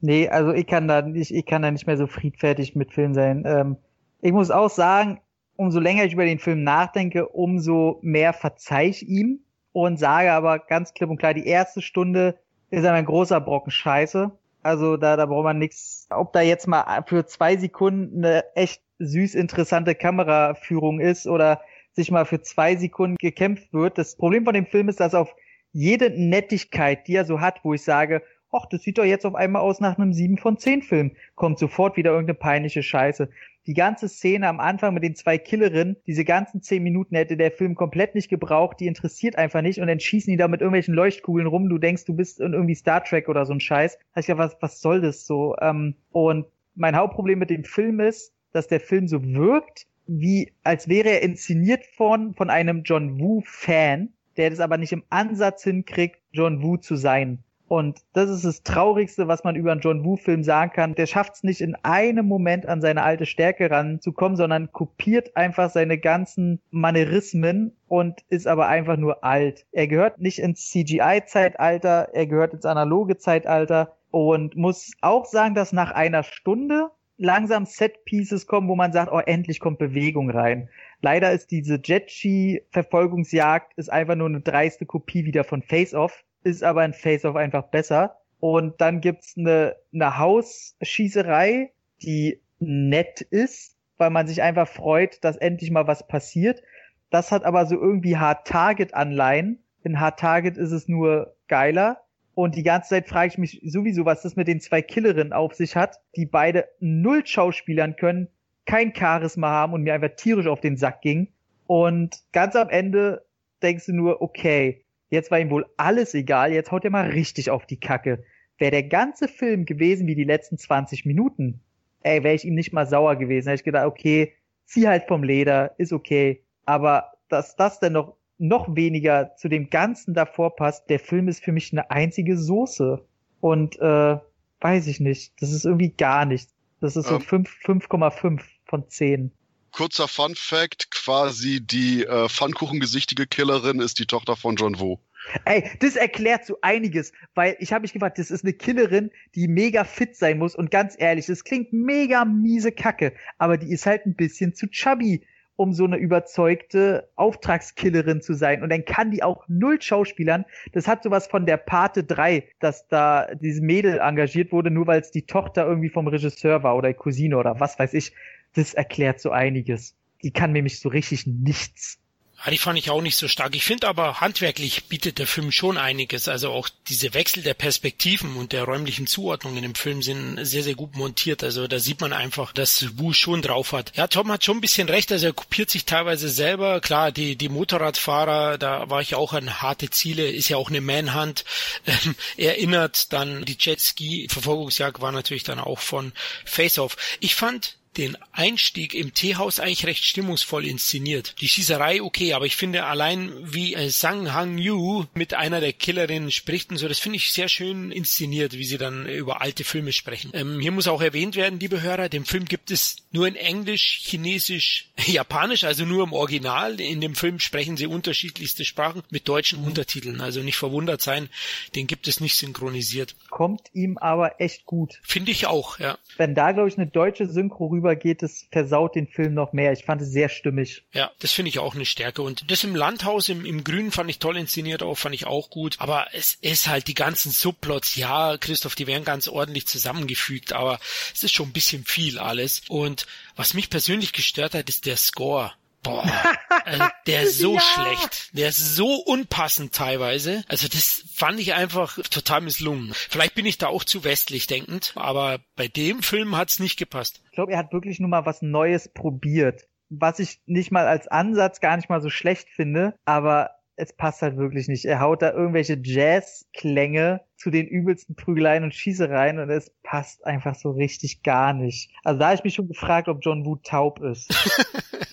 B: Nee, also ich kann da nicht, ich kann da nicht mehr so friedfertig mit Film sein. Ähm, ich muss auch sagen, umso länger ich über den Film nachdenke, umso mehr verzeih ich ihm und sage aber ganz klipp und klar, die erste Stunde ist ein großer Brocken Scheiße. Also da, da braucht man nichts. Ob da jetzt mal für zwei Sekunden eine echt süß interessante Kameraführung ist oder sich mal für zwei Sekunden gekämpft wird. Das Problem von dem Film ist, dass auf jede Nettigkeit, die er so hat, wo ich sage, ach, das sieht doch jetzt auf einmal aus nach einem 7 von 10 Film, kommt sofort wieder irgendeine peinliche Scheiße. Die ganze Szene am Anfang mit den zwei Killerinnen, diese ganzen 10 Minuten hätte der Film komplett nicht gebraucht, die interessiert einfach nicht und dann schießen die da mit irgendwelchen Leuchtkugeln rum, du denkst, du bist in irgendwie Star Trek oder so ein Scheiß. Da ich gedacht, was, was soll das so? Ähm, und mein Hauptproblem mit dem Film ist, dass der Film so wirkt, wie als wäre er inszeniert von, von einem John Woo-Fan, der das aber nicht im Ansatz hinkriegt, John Woo zu sein. Und das ist das Traurigste, was man über einen John Woo-Film sagen kann. Der schafft es nicht in einem Moment an seine alte Stärke ranzukommen, sondern kopiert einfach seine ganzen Manierismen und ist aber einfach nur alt. Er gehört nicht ins CGI-Zeitalter, er gehört ins analoge Zeitalter und muss auch sagen, dass nach einer Stunde langsam Set-Pieces kommen, wo man sagt, oh, endlich kommt Bewegung rein. Leider ist diese Jetski-Verfolgungsjagd ist einfach nur eine dreiste Kopie wieder von Face-Off, ist aber ein Face-Off einfach besser. Und dann gibt's eine, eine Hausschießerei, die nett ist, weil man sich einfach freut, dass endlich mal was passiert. Das hat aber so irgendwie Hard-Target-Anleihen. In Hard-Target ist es nur geiler. Und die ganze Zeit frage ich mich sowieso, was das mit den zwei Killerinnen auf sich hat, die beide null Schauspielern können, kein Charisma haben und mir einfach tierisch auf den Sack ging. Und ganz am Ende denkst du nur, okay, jetzt war ihm wohl alles egal, jetzt haut er mal richtig auf die Kacke. Wäre der ganze Film gewesen wie die letzten 20 Minuten, ey, wäre ich ihm nicht mal sauer gewesen. Hätte ich gedacht, okay, zieh halt vom Leder, ist okay. Aber dass das denn noch noch weniger zu dem Ganzen davor passt, der Film ist für mich eine einzige Soße. Und äh, weiß ich nicht. Das ist irgendwie gar nichts. Das ist so ähm, 5,5 von 10.
C: Kurzer Fun Fact, quasi die äh, Pfannkuchengesichtige Killerin ist die Tochter von John Woo.
B: Ey, das erklärt so einiges, weil ich habe mich gefragt, das ist eine Killerin, die mega fit sein muss und ganz ehrlich, das klingt mega miese Kacke, aber die ist halt ein bisschen zu chubby um so eine überzeugte Auftragskillerin zu sein. Und dann kann die auch null Schauspielern. Das hat sowas von der Pate 3, dass da diese Mädel engagiert wurde, nur weil es die Tochter irgendwie vom Regisseur war oder Cousine oder was weiß ich. Das erklärt so einiges. Die kann nämlich so richtig nichts.
A: Ja, die fand ich auch nicht so stark. Ich finde aber, handwerklich bietet der Film schon einiges. Also auch diese Wechsel der Perspektiven und der räumlichen Zuordnungen im Film sind sehr, sehr gut montiert. Also da sieht man einfach, dass Wu schon drauf hat. Ja, Tom hat schon ein bisschen recht. Also er kopiert sich teilweise selber. Klar, die, die Motorradfahrer, da war ich auch an harte Ziele, ist ja auch eine Manhunt. Ähm, erinnert dann die Jetski-Verfolgungsjagd war natürlich dann auch von Face Off. Ich fand den Einstieg im Teehaus eigentlich recht stimmungsvoll inszeniert. Die Schießerei okay, aber ich finde allein wie äh, Sang Hang Yu mit einer der Killerinnen spricht und so, das finde ich sehr schön inszeniert, wie sie dann über alte Filme sprechen. Ähm, hier muss auch erwähnt werden, liebe Hörer, den Film gibt es nur in Englisch, Chinesisch, Japanisch, also nur im Original. In dem Film sprechen sie unterschiedlichste Sprachen mit deutschen mhm. Untertiteln, also nicht verwundert sein, den gibt es nicht synchronisiert.
B: Kommt ihm aber echt gut.
A: Finde ich auch, ja.
B: Wenn da, glaube ich, eine deutsche Synchro rübergeht, das versaut den Film noch mehr. Ich fand es sehr stimmig.
A: Ja, das finde ich auch eine Stärke. Und das im Landhaus, im, im Grünen fand ich toll inszeniert auch, fand ich auch gut. Aber es ist halt die ganzen Subplots, ja, Christoph, die werden ganz ordentlich zusammengefügt, aber es ist schon ein bisschen viel alles. Und was mich persönlich gestört hat, ist der Score. Boah, also der ist so ja. schlecht. Der ist so unpassend teilweise. Also das fand ich einfach total misslungen. Vielleicht bin ich da auch zu westlich denkend, aber bei dem Film hat's nicht gepasst.
B: Ich glaube, er hat wirklich nur mal was Neues probiert. was ich nicht mal als Ansatz gar nicht mal so schlecht finde, aber es passt halt wirklich nicht. Er haut da irgendwelche Jazz-Klänge zu den übelsten Prügeleien und Schießereien und es passt einfach so richtig gar nicht. Also da habe ich mich schon gefragt, ob John Woo taub ist.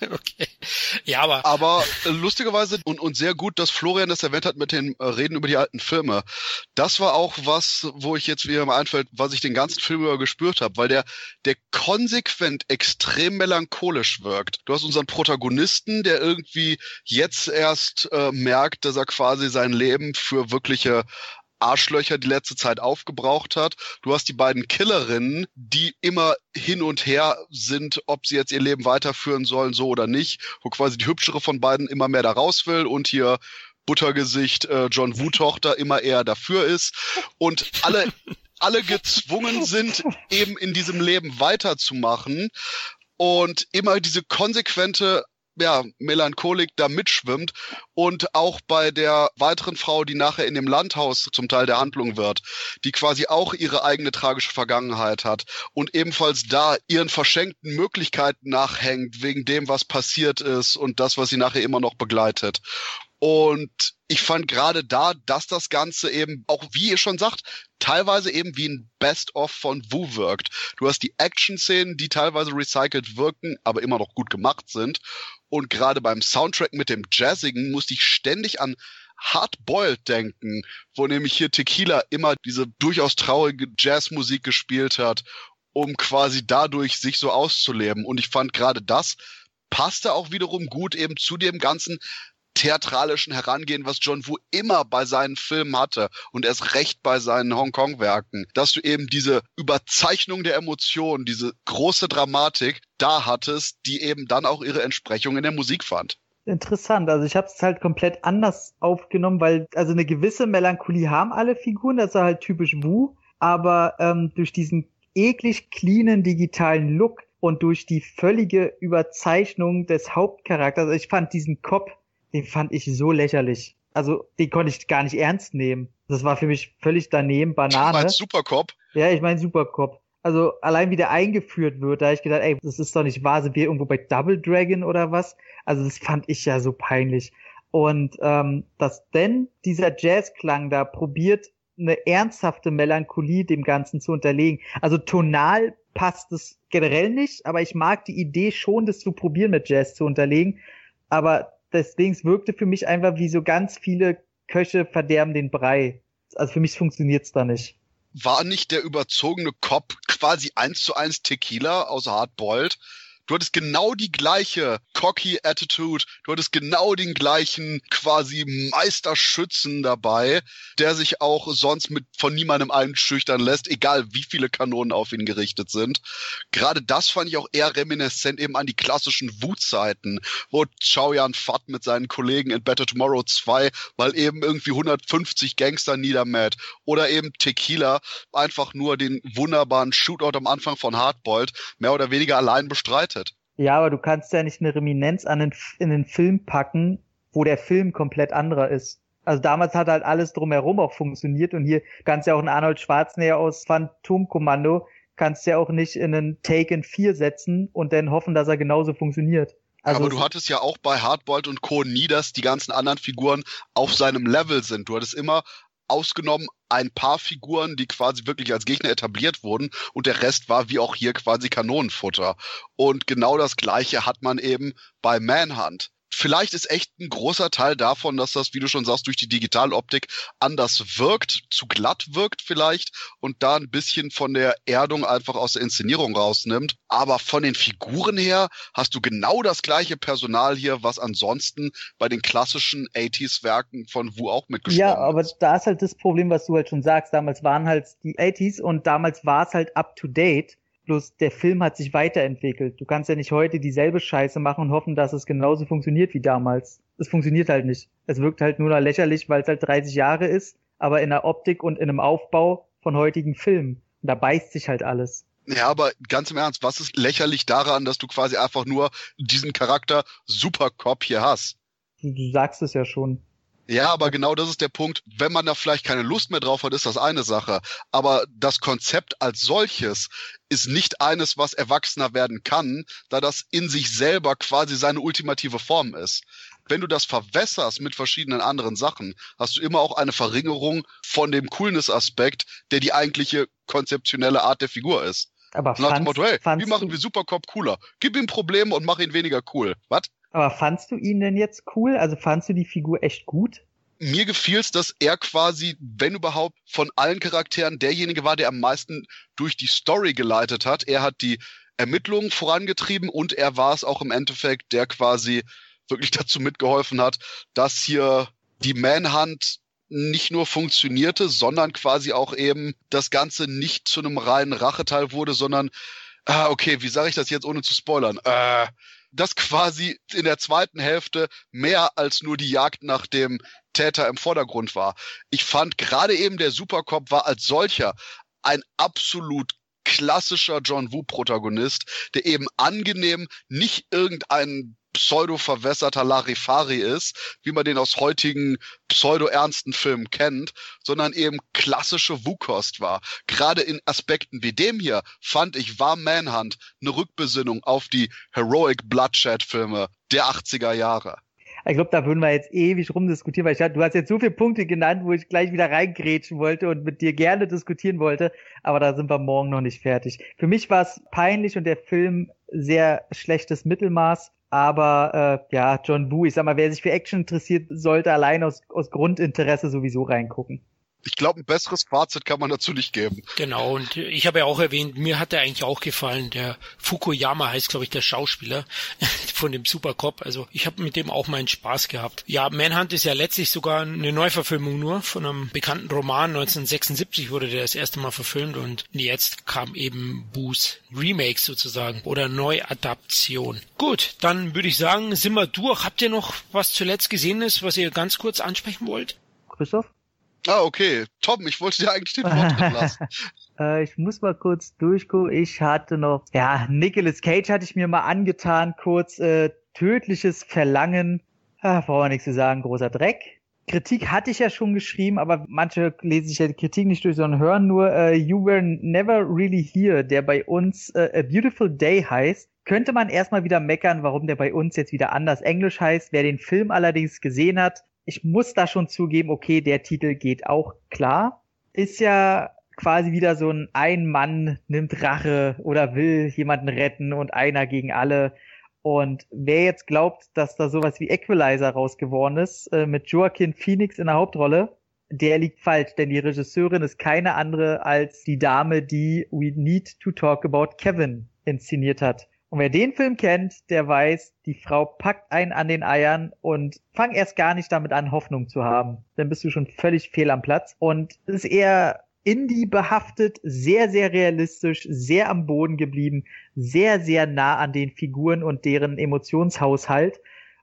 C: okay. Ja, aber. Aber äh, lustigerweise und, und sehr gut, dass Florian das erwähnt hat mit den äh, Reden über die alten Filme. Das war auch was, wo ich jetzt wieder mal einfällt, was ich den ganzen Film über gespürt habe, weil der, der konsequent extrem melancholisch wirkt. Du hast unseren Protagonisten, der irgendwie jetzt erst äh, merkt, dass er quasi sein Leben für wirkliche Arschlöcher die letzte Zeit aufgebraucht hat. Du hast die beiden Killerinnen, die immer hin und her sind, ob sie jetzt ihr Leben weiterführen sollen, so oder nicht, wo quasi die hübschere von beiden immer mehr da raus will und hier Buttergesicht äh, John Wu Tochter immer eher dafür ist und alle alle gezwungen sind, eben in diesem Leben weiterzumachen und immer diese konsequente ja, Melancholik da mitschwimmt und auch bei der weiteren Frau, die nachher in dem Landhaus zum Teil der Handlung wird, die quasi auch ihre eigene tragische Vergangenheit hat und ebenfalls da ihren verschenkten Möglichkeiten nachhängt wegen dem, was passiert ist und das, was sie nachher immer noch begleitet. Und ich fand gerade da, dass das Ganze eben, auch wie ihr schon sagt, teilweise eben wie ein Best-of von Wu wirkt. Du hast die Action-Szenen, die teilweise recycelt wirken, aber immer noch gut gemacht sind. Und gerade beim Soundtrack mit dem Jazzigen musste ich ständig an Hardboiled denken, wo nämlich hier Tequila immer diese durchaus traurige Jazzmusik gespielt hat, um quasi dadurch sich so auszuleben. Und ich fand gerade das passte auch wiederum gut eben zu dem ganzen theatralischen Herangehen, was John Woo immer bei seinen Filmen hatte und erst recht bei seinen Hongkong-Werken, dass du eben diese Überzeichnung der Emotionen, diese große Dramatik da hattest, die eben dann auch ihre Entsprechung in der Musik fand.
B: Interessant, also ich habe es halt komplett anders aufgenommen, weil also eine gewisse Melancholie haben alle Figuren, das ist halt typisch Wu, aber ähm, durch diesen eklig cleanen digitalen Look und durch die völlige Überzeichnung des Hauptcharakters, also ich fand diesen Kopf den fand ich so lächerlich. Also, den konnte ich gar nicht ernst nehmen. Das war für mich völlig daneben, Banane. Du meinst
C: Supercop?
B: Ja, ich meine Supercop. Also, allein wie der eingeführt wird, da habe ich gedacht, ey, das ist doch nicht wahr, sind wir irgendwo bei Double Dragon oder was? Also, das fand ich ja so peinlich. Und ähm, dass denn dieser Jazzklang da probiert, eine ernsthafte Melancholie dem Ganzen zu unterlegen. Also tonal passt es generell nicht, aber ich mag die Idee schon, das zu probieren mit Jazz zu unterlegen. Aber deswegen wirkte für mich einfach wie so ganz viele Köche verderben den Brei. Also für mich funktioniert's da nicht.
C: War nicht der überzogene Cop quasi eins zu eins Tequila aus Hardboiled? Du hattest genau die gleiche cocky Attitude, du hattest genau den gleichen quasi Meisterschützen dabei, der sich auch sonst mit von niemandem einschüchtern lässt, egal wie viele Kanonen auf ihn gerichtet sind. Gerade das fand ich auch eher reminiszent eben an die klassischen Wutzeiten, wo Yun Fat mit seinen Kollegen in Better Tomorrow 2 mal eben irgendwie 150 Gangster niedermäht oder eben Tequila einfach nur den wunderbaren Shootout am Anfang von Hardboiled mehr oder weniger allein bestreitet.
B: Ja, aber du kannst ja nicht eine Reminenz an den, in den Film packen, wo der Film komplett anderer ist. Also damals hat halt alles drumherum auch funktioniert und hier kannst ja auch einen Arnold Schwarzenegger aus Phantomkommando kannst du ja auch nicht in einen Taken 4 setzen und dann hoffen, dass er genauso funktioniert.
C: Also aber du hattest ja auch bei Hardboiled und Co. nie, dass die ganzen anderen Figuren auf seinem Level sind. Du hattest immer ausgenommen ein paar Figuren, die quasi wirklich als Gegner etabliert wurden und der Rest war wie auch hier quasi Kanonenfutter. Und genau das gleiche hat man eben bei Manhunt vielleicht ist echt ein großer Teil davon, dass das, wie du schon sagst, durch die Digitaloptik anders wirkt, zu glatt wirkt vielleicht und da ein bisschen von der Erdung einfach aus der Inszenierung rausnimmt. Aber von den Figuren her hast du genau das gleiche Personal hier, was ansonsten bei den klassischen 80s-Werken von Wu auch mitgeschrieben
B: Ja, aber da ist halt das Problem, was du halt schon sagst. Damals waren halt die 80s und damals war es halt up to date. Bloß der Film hat sich weiterentwickelt. Du kannst ja nicht heute dieselbe Scheiße machen und hoffen, dass es genauso funktioniert wie damals. Es funktioniert halt nicht. Es wirkt halt nur noch lächerlich, weil es halt 30 Jahre ist, aber in der Optik und in einem Aufbau von heutigen Filmen. Und da beißt sich halt alles.
C: Ja, aber ganz im Ernst, was ist lächerlich daran, dass du quasi einfach nur diesen Charakter Supercop hier hast?
B: Du, du sagst es ja schon.
C: Ja, aber genau das ist der Punkt. Wenn man da vielleicht keine Lust mehr drauf hat, ist das eine Sache. Aber das Konzept als solches ist nicht eines, was erwachsener werden kann, da das in sich selber quasi seine ultimative Form ist. Wenn du das verwässerst mit verschiedenen anderen Sachen, hast du immer auch eine Verringerung von dem Coolness-Aspekt, der die eigentliche konzeptionelle Art der Figur ist.
B: Aber
C: Nach dem Motto, hey, wie machen wir Supercop cooler? Gib ihm Probleme und mach ihn weniger cool. Was?
B: Aber fandst du ihn denn jetzt cool? Also fandst du die Figur echt gut?
C: Mir gefiel's, dass er quasi, wenn überhaupt, von allen Charakteren derjenige war, der am meisten durch die Story geleitet hat. Er hat die Ermittlungen vorangetrieben und er war es auch im Endeffekt, der quasi wirklich dazu mitgeholfen hat, dass hier die Manhunt nicht nur funktionierte, sondern quasi auch eben das Ganze nicht zu einem reinen Racheteil wurde, sondern, ah, okay, wie sage ich das jetzt ohne zu spoilern? Äh, dass quasi in der zweiten Hälfte mehr als nur die Jagd nach dem Täter im Vordergrund war. Ich fand gerade eben der Supercop war als solcher ein absolut klassischer John Woo-Protagonist, der eben angenehm nicht irgendeinen pseudo-verwässerter Larifari ist, wie man den aus heutigen pseudo-ernsten Filmen kennt, sondern eben klassische Wukost war. Gerade in Aspekten wie dem hier fand ich war Manhunt eine Rückbesinnung auf die Heroic Bloodshed-Filme der 80er Jahre.
B: Ich glaube, da würden wir jetzt ewig rumdiskutieren, weil ich du hast jetzt so viele Punkte genannt, wo ich gleich wieder reingrätschen wollte und mit dir gerne diskutieren wollte, aber da sind wir morgen noch nicht fertig. Für mich war es peinlich und der Film sehr schlechtes Mittelmaß. Aber äh, ja, John Woo, ich sag mal, wer sich für Action interessiert, sollte allein aus, aus Grundinteresse sowieso reingucken
C: ich glaube, ein besseres Fazit kann man dazu nicht geben.
A: Genau, und ich habe ja auch erwähnt, mir hat er eigentlich auch gefallen. Der Fukuyama heißt, glaube ich, der Schauspieler von dem Supercop. Also ich habe mit dem auch meinen Spaß gehabt. Ja, Manhunt ist ja letztlich sogar eine Neuverfilmung nur von einem bekannten Roman. 1976 wurde der das erste Mal verfilmt und jetzt kam eben Boos Remake sozusagen oder Neuadaption. Gut, dann würde ich sagen, sind wir durch. Habt ihr noch was zuletzt Gesehenes, was ihr ganz kurz ansprechen wollt?
B: Christoph?
C: Ah, okay. Tom, ich wollte dir eigentlich den Vortritt lassen.
B: äh, ich muss mal kurz durchgucken. Ich hatte noch, ja, Nicolas Cage hatte ich mir mal angetan, kurz äh, tödliches Verlangen. Ah, brauchen wir nichts zu sagen, großer Dreck. Kritik hatte ich ja schon geschrieben, aber manche lesen sich ja die Kritik nicht durch, sondern hören nur uh, You Were Never Really Here, der bei uns uh, A Beautiful Day heißt. Könnte man erstmal wieder meckern, warum der bei uns jetzt wieder anders Englisch heißt. Wer den Film allerdings gesehen hat, ich muss da schon zugeben, okay, der Titel geht auch klar. Ist ja quasi wieder so ein ein Mann nimmt Rache oder will jemanden retten und einer gegen alle. Und wer jetzt glaubt, dass da sowas wie Equalizer rausgeworden ist, äh, mit Joaquin Phoenix in der Hauptrolle, der liegt falsch, denn die Regisseurin ist keine andere als die Dame, die We Need to Talk About Kevin inszeniert hat. Und wer den Film kennt, der weiß, die Frau packt einen an den Eiern und fang erst gar nicht damit an, Hoffnung zu haben. Dann bist du schon völlig fehl am Platz. Und es ist eher Indie behaftet, sehr, sehr realistisch, sehr am Boden geblieben, sehr, sehr nah an den Figuren und deren Emotionshaushalt.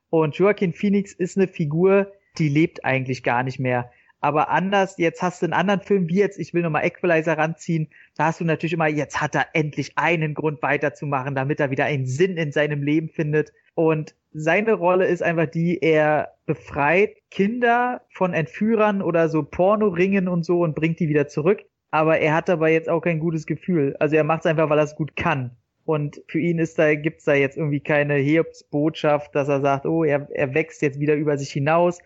B: Und Joaquin Phoenix ist eine Figur, die lebt eigentlich gar nicht mehr. Aber anders, jetzt hast du einen anderen Film, wie jetzt, ich will nochmal Equalizer ranziehen, da hast du natürlich immer, jetzt hat er endlich einen Grund weiterzumachen, damit er wieder einen Sinn in seinem Leben findet. Und seine Rolle ist einfach die, er befreit Kinder von Entführern oder so Pornoringen und so und bringt die wieder zurück. Aber er hat dabei jetzt auch kein gutes Gefühl. Also er macht es einfach, weil er es gut kann. Und für ihn ist da, gibt's da jetzt irgendwie keine Hiobsbotschaft, dass er sagt, oh, er, er wächst jetzt wieder über sich hinaus.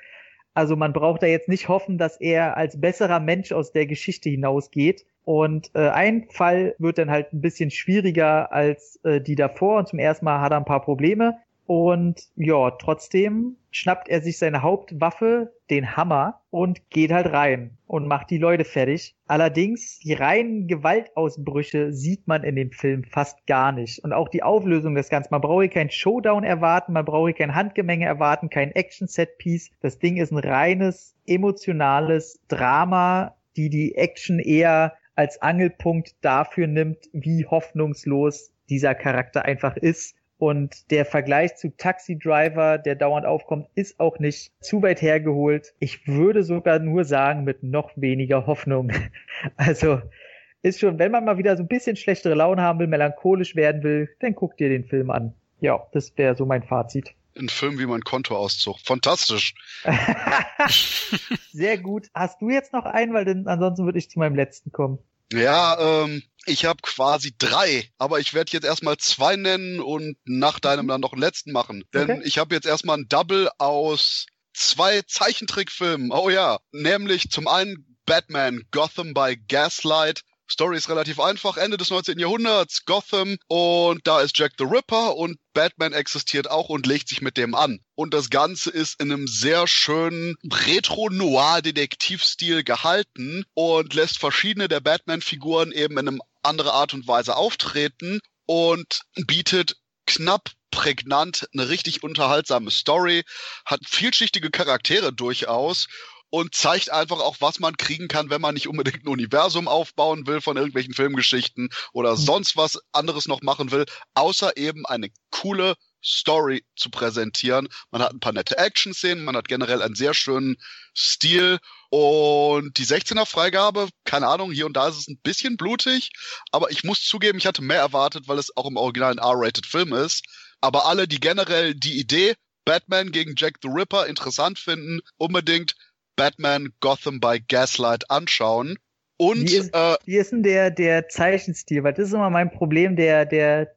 B: Also man braucht da jetzt nicht hoffen, dass er als besserer Mensch aus der Geschichte hinausgeht. Und äh, ein Fall wird dann halt ein bisschen schwieriger als äh, die davor. Und zum ersten Mal hat er ein paar Probleme. Und ja, trotzdem schnappt er sich seine Hauptwaffe, den Hammer, und geht halt rein und macht die Leute fertig. Allerdings, die reinen Gewaltausbrüche sieht man in dem Film fast gar nicht. Und auch die Auflösung des Ganzen. Man braucht hier kein Showdown erwarten, man braucht hier kein Handgemenge erwarten, kein Action-Set-Piece. Das Ding ist ein reines, emotionales Drama, die die Action eher als Angelpunkt dafür nimmt, wie hoffnungslos dieser Charakter einfach ist und der Vergleich zu Taxi Driver, der dauernd aufkommt, ist auch nicht zu weit hergeholt. Ich würde sogar nur sagen, mit noch weniger Hoffnung. Also ist schon, wenn man mal wieder so ein bisschen schlechtere Laune haben will, melancholisch werden will, dann guckt dir den Film an. Ja, das wäre so mein Fazit.
C: ein Film wie mein Kontoauszug. Fantastisch.
B: Sehr gut. Hast du jetzt noch einen, weil denn ansonsten würde ich zu meinem letzten kommen.
C: Ja, ähm, ich habe quasi drei, aber ich werde jetzt erstmal zwei nennen und nach deinem dann noch einen letzten machen. Denn okay. ich habe jetzt erstmal ein Double aus zwei Zeichentrickfilmen. Oh ja, nämlich zum einen Batman Gotham by Gaslight Story ist relativ einfach. Ende des 19. Jahrhunderts, Gotham und da ist Jack the Ripper und Batman existiert auch und legt sich mit dem an. Und das Ganze ist in einem sehr schönen Retro-Noir-Detektivstil gehalten und lässt verschiedene der Batman-Figuren eben in einem andere Art und Weise auftreten und bietet knapp prägnant eine richtig unterhaltsame Story, hat vielschichtige Charaktere durchaus und zeigt einfach auch, was man kriegen kann, wenn man nicht unbedingt ein Universum aufbauen will von irgendwelchen Filmgeschichten oder mhm. sonst was anderes noch machen will, außer eben eine coole Story zu präsentieren. Man hat ein paar nette Action-Szenen, man hat generell einen sehr schönen Stil und die 16er Freigabe, keine Ahnung, hier und da ist es ein bisschen blutig, aber ich muss zugeben, ich hatte mehr erwartet, weil es auch im Original ein R-rated Film ist. Aber alle, die generell die Idee Batman gegen Jack the Ripper interessant finden, unbedingt Batman Gotham by Gaslight anschauen. Und
B: wie ist, äh, wie ist denn der, der Zeichenstil? Weil das ist immer mein Problem der, der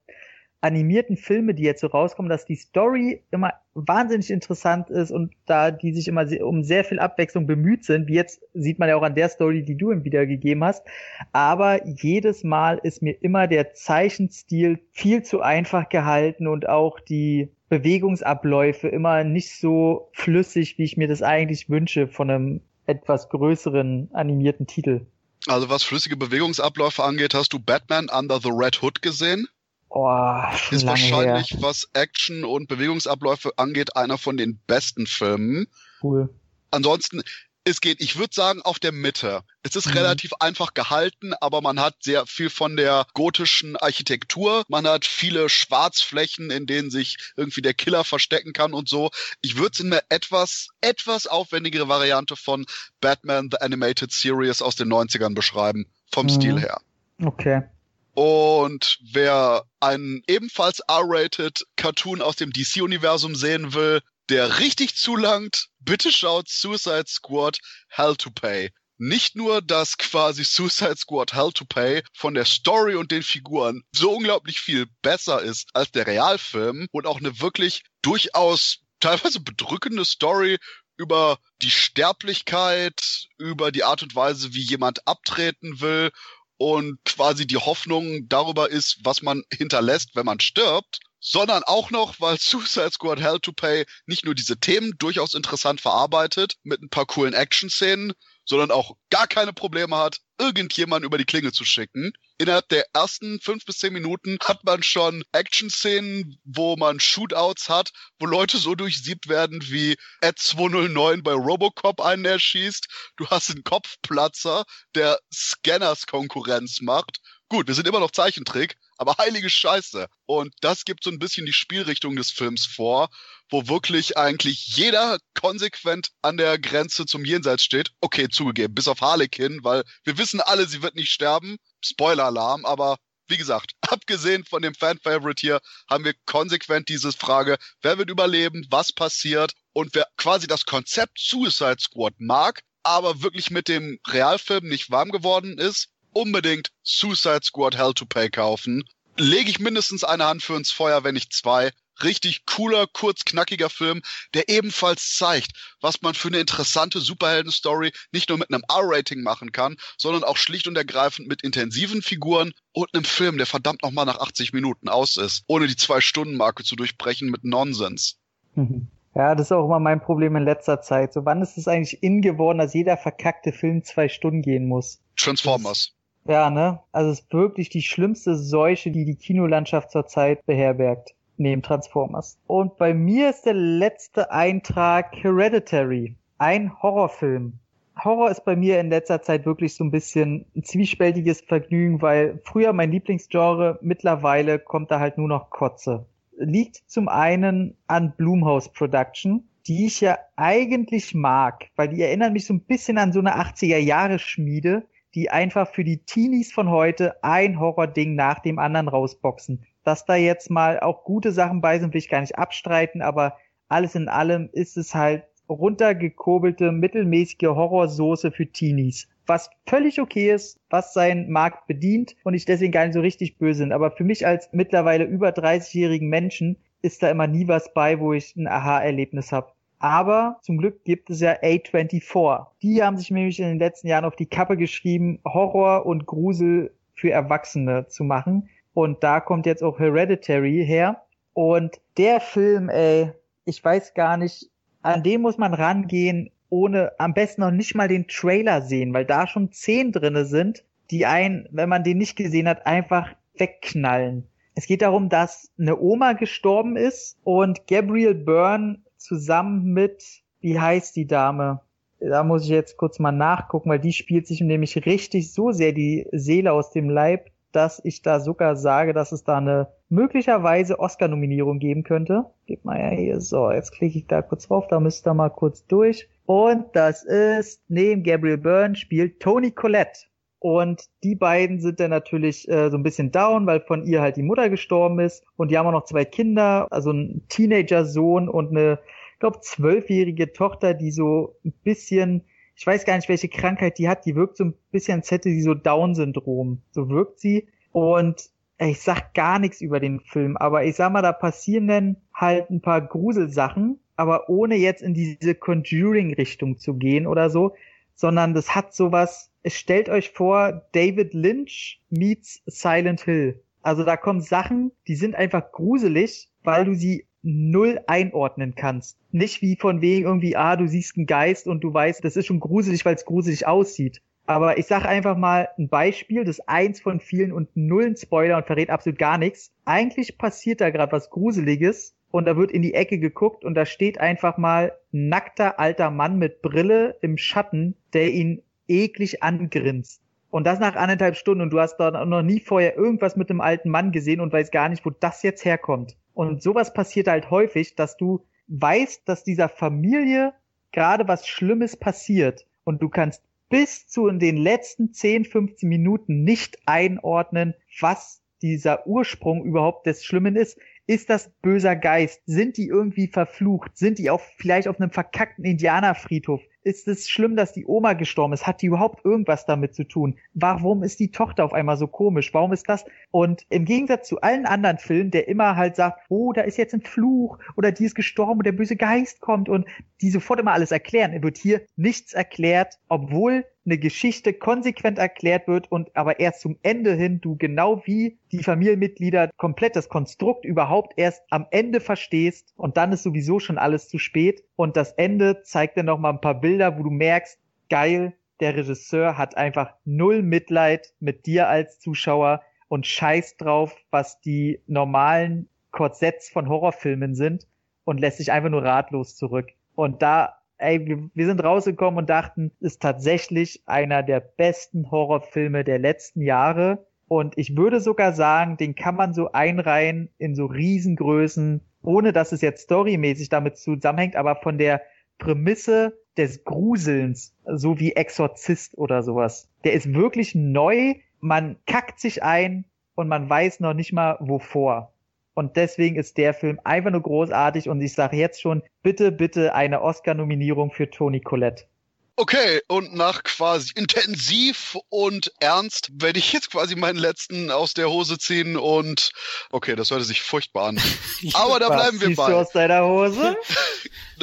B: animierten Filme, die jetzt so rauskommen, dass die Story immer wahnsinnig interessant ist und da die sich immer um sehr viel Abwechslung bemüht sind, wie jetzt sieht man ja auch an der Story, die du ihm wiedergegeben hast. Aber jedes Mal ist mir immer der Zeichenstil viel zu einfach gehalten und auch die Bewegungsabläufe immer nicht so flüssig, wie ich mir das eigentlich wünsche von einem etwas größeren animierten Titel.
C: Also was flüssige Bewegungsabläufe angeht, hast du Batman Under the Red Hood gesehen?
B: Oh,
C: ist wahrscheinlich, her. was Action und Bewegungsabläufe angeht, einer von den besten Filmen.
B: Cool.
C: Ansonsten, es geht, ich würde sagen, auf der Mitte. Es ist mhm. relativ einfach gehalten, aber man hat sehr viel von der gotischen Architektur. Man hat viele Schwarzflächen, in denen sich irgendwie der Killer verstecken kann und so. Ich würde es in eine etwas, etwas aufwendigere Variante von Batman The Animated Series aus den 90ern beschreiben. Vom mhm. Stil her.
B: Okay.
C: Und wer einen ebenfalls R-rated Cartoon aus dem DC-Universum sehen will, der richtig zulangt, bitte schaut Suicide Squad Hell to Pay. Nicht nur, dass quasi Suicide Squad Hell to Pay von der Story und den Figuren so unglaublich viel besser ist als der Realfilm und auch eine wirklich durchaus teilweise bedrückende Story über die Sterblichkeit, über die Art und Weise, wie jemand abtreten will und quasi die Hoffnung darüber ist, was man hinterlässt, wenn man stirbt sondern auch noch, weil Suicide Squad Hell to Pay nicht nur diese Themen durchaus interessant verarbeitet mit ein paar coolen Action-Szenen, sondern auch gar keine Probleme hat, irgendjemanden über die Klinge zu schicken. Innerhalb der ersten fünf bis zehn Minuten hat man schon Action-Szenen, wo man Shootouts hat, wo Leute so durchsiebt werden, wie Ed 209 bei Robocop einen erschießt. Du hast einen Kopfplatzer, der Scanners Konkurrenz macht. Gut, wir sind immer noch Zeichentrick, aber heilige Scheiße. Und das gibt so ein bisschen die Spielrichtung des Films vor, wo wirklich eigentlich jeder konsequent an der Grenze zum Jenseits steht. Okay, zugegeben, bis auf Harlequin, weil wir wissen alle, sie wird nicht sterben. Spoiler-Alarm, aber wie gesagt, abgesehen von dem Fan-Favorite hier, haben wir konsequent diese Frage, wer wird überleben, was passiert und wer quasi das Konzept Suicide Squad mag, aber wirklich mit dem Realfilm nicht warm geworden ist, unbedingt Suicide Squad Hell to Pay kaufen. Lege ich mindestens eine Hand für ins Feuer, wenn nicht zwei. Richtig cooler, kurz knackiger Film, der ebenfalls zeigt, was man für eine interessante Superhelden-Story nicht nur mit einem R-Rating machen kann, sondern auch schlicht und ergreifend mit intensiven Figuren und einem Film, der verdammt nochmal nach 80 Minuten aus ist, ohne die Zwei-Stunden-Marke zu durchbrechen mit Nonsens.
B: Mhm. Ja, das ist auch immer mein Problem in letzter Zeit. So, wann ist es eigentlich in geworden, dass jeder verkackte Film zwei Stunden gehen muss?
C: Transformers.
B: Ja, ne? Also es ist wirklich die schlimmste Seuche, die die Kinolandschaft zurzeit beherbergt. Neben Transformers. Und bei mir ist der letzte Eintrag Hereditary. Ein Horrorfilm. Horror ist bei mir in letzter Zeit wirklich so ein bisschen ein zwiespältiges Vergnügen, weil früher mein Lieblingsgenre, mittlerweile kommt da halt nur noch Kotze. Liegt zum einen an Blumhouse Production, die ich ja eigentlich mag, weil die erinnern mich so ein bisschen an so eine 80er Jahre Schmiede, die einfach für die Teenies von heute ein Horror-Ding nach dem anderen rausboxen. Dass da jetzt mal auch gute Sachen bei sind, will ich gar nicht abstreiten, aber alles in allem ist es halt runtergekurbelte, mittelmäßige Horrorsoße für Teenies. Was völlig okay ist, was seinen Markt bedient und ich deswegen gar nicht so richtig böse bin. Aber für mich als mittlerweile über 30-jährigen Menschen ist da immer nie was bei, wo ich ein Aha-Erlebnis habe. Aber zum Glück gibt es ja A24. Die haben sich nämlich in den letzten Jahren auf die Kappe geschrieben, Horror und Grusel für Erwachsene zu machen. Und da kommt jetzt auch Hereditary her. Und der Film, ey, ich weiß gar nicht, an dem muss man rangehen, ohne am besten noch nicht mal den Trailer sehen, weil da schon zehn drinne sind, die einen, wenn man den nicht gesehen hat, einfach wegknallen. Es geht darum, dass eine Oma gestorben ist und Gabriel Byrne zusammen mit, wie heißt die Dame? Da muss ich jetzt kurz mal nachgucken, weil die spielt sich nämlich richtig so sehr die Seele aus dem Leib, dass ich da sogar sage, dass es da eine möglicherweise Oscar-Nominierung geben könnte. Gib mal ja hier. So, jetzt klicke ich da kurz drauf, da müsst ihr mal kurz durch. Und das ist, neben Gabriel Byrne spielt Tony Collette. Und die beiden sind dann natürlich äh, so ein bisschen down, weil von ihr halt die Mutter gestorben ist. Und die haben auch noch zwei Kinder, also einen Teenager-Sohn und eine, ich glaube, zwölfjährige Tochter, die so ein bisschen ich weiß gar nicht, welche Krankheit die hat, die wirkt so ein bisschen, als hätte sie so Down-Syndrom. So wirkt sie. Und ich sag gar nichts über den Film, aber ich sag mal, da passieren dann halt ein paar Gruselsachen, aber ohne jetzt in diese Conjuring-Richtung zu gehen oder so, sondern das hat sowas, stellt euch vor, David Lynch meets Silent Hill. Also da kommen Sachen, die sind einfach gruselig, weil du sie null einordnen kannst. Nicht wie von wegen irgendwie, ah, du siehst einen Geist und du weißt, das ist schon gruselig, weil es gruselig aussieht. Aber ich sage einfach mal ein Beispiel, das eins von vielen und nullen Spoiler und verrät absolut gar nichts. Eigentlich passiert da gerade was Gruseliges und da wird in die Ecke geguckt und da steht einfach mal nackter alter Mann mit Brille im Schatten, der ihn eklig angrinst. Und das nach anderthalb Stunden und du hast da noch nie vorher irgendwas mit einem alten Mann gesehen und weißt gar nicht, wo das jetzt herkommt. Und sowas passiert halt häufig, dass du weißt, dass dieser Familie gerade was Schlimmes passiert und du kannst bis zu in den letzten 10, 15 Minuten nicht einordnen, was dieser Ursprung überhaupt des Schlimmen ist. Ist das böser Geist? Sind die irgendwie verflucht? Sind die auch vielleicht auf einem verkackten Indianerfriedhof? Ist es schlimm, dass die Oma gestorben ist? Hat die überhaupt irgendwas damit zu tun? Warum ist die Tochter auf einmal so komisch? Warum ist das? Und im Gegensatz zu allen anderen Filmen, der immer halt sagt, oh, da ist jetzt ein Fluch oder die ist gestorben und der böse Geist kommt und die sofort immer alles erklären, wird hier nichts erklärt, obwohl eine Geschichte konsequent erklärt wird und aber erst zum Ende hin du genau wie die Familienmitglieder komplett das Konstrukt überhaupt erst am Ende verstehst und dann ist sowieso schon alles zu spät und das Ende zeigt dann noch mal ein paar Bilder, wo du merkst, geil, der Regisseur hat einfach null Mitleid mit dir als Zuschauer und scheißt drauf, was die normalen Korsetts von Horrorfilmen sind und lässt sich einfach nur ratlos zurück. Und da ey, wir, sind rausgekommen und dachten, ist tatsächlich einer der besten Horrorfilme der letzten Jahre. Und ich würde sogar sagen, den kann man so einreihen in so Riesengrößen, ohne dass es jetzt storymäßig damit zusammenhängt, aber von der Prämisse des Gruselns, so wie Exorzist oder sowas. Der ist wirklich neu, man kackt sich ein und man weiß noch nicht mal wovor. Und deswegen ist der Film einfach nur großartig und ich sage jetzt schon, bitte, bitte eine Oscar-Nominierung für Toni Collette.
C: Okay, und nach quasi intensiv und ernst werde ich jetzt quasi meinen letzten aus der Hose ziehen und okay, das hörte sich furchtbar an. Aber da bleiben wir bei.
B: Du aus deiner Hose?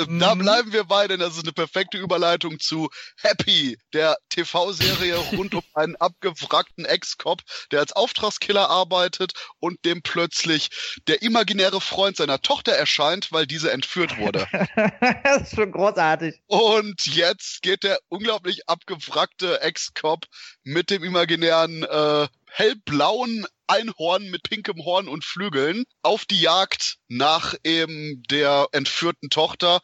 C: da bleiben wir bei, denn das ist eine perfekte Überleitung zu Happy, der TV-Serie rund um einen abgewrackten Ex-Cop, der als Auftragskiller arbeitet und dem plötzlich der imaginäre Freund seiner Tochter erscheint, weil diese entführt wurde.
B: das ist schon großartig.
C: Und jetzt geht der unglaublich abgewrackte Ex-Cop mit dem imaginären äh, hellblauen Einhorn mit pinkem Horn und Flügeln auf die Jagd nach eben der entführten Tochter.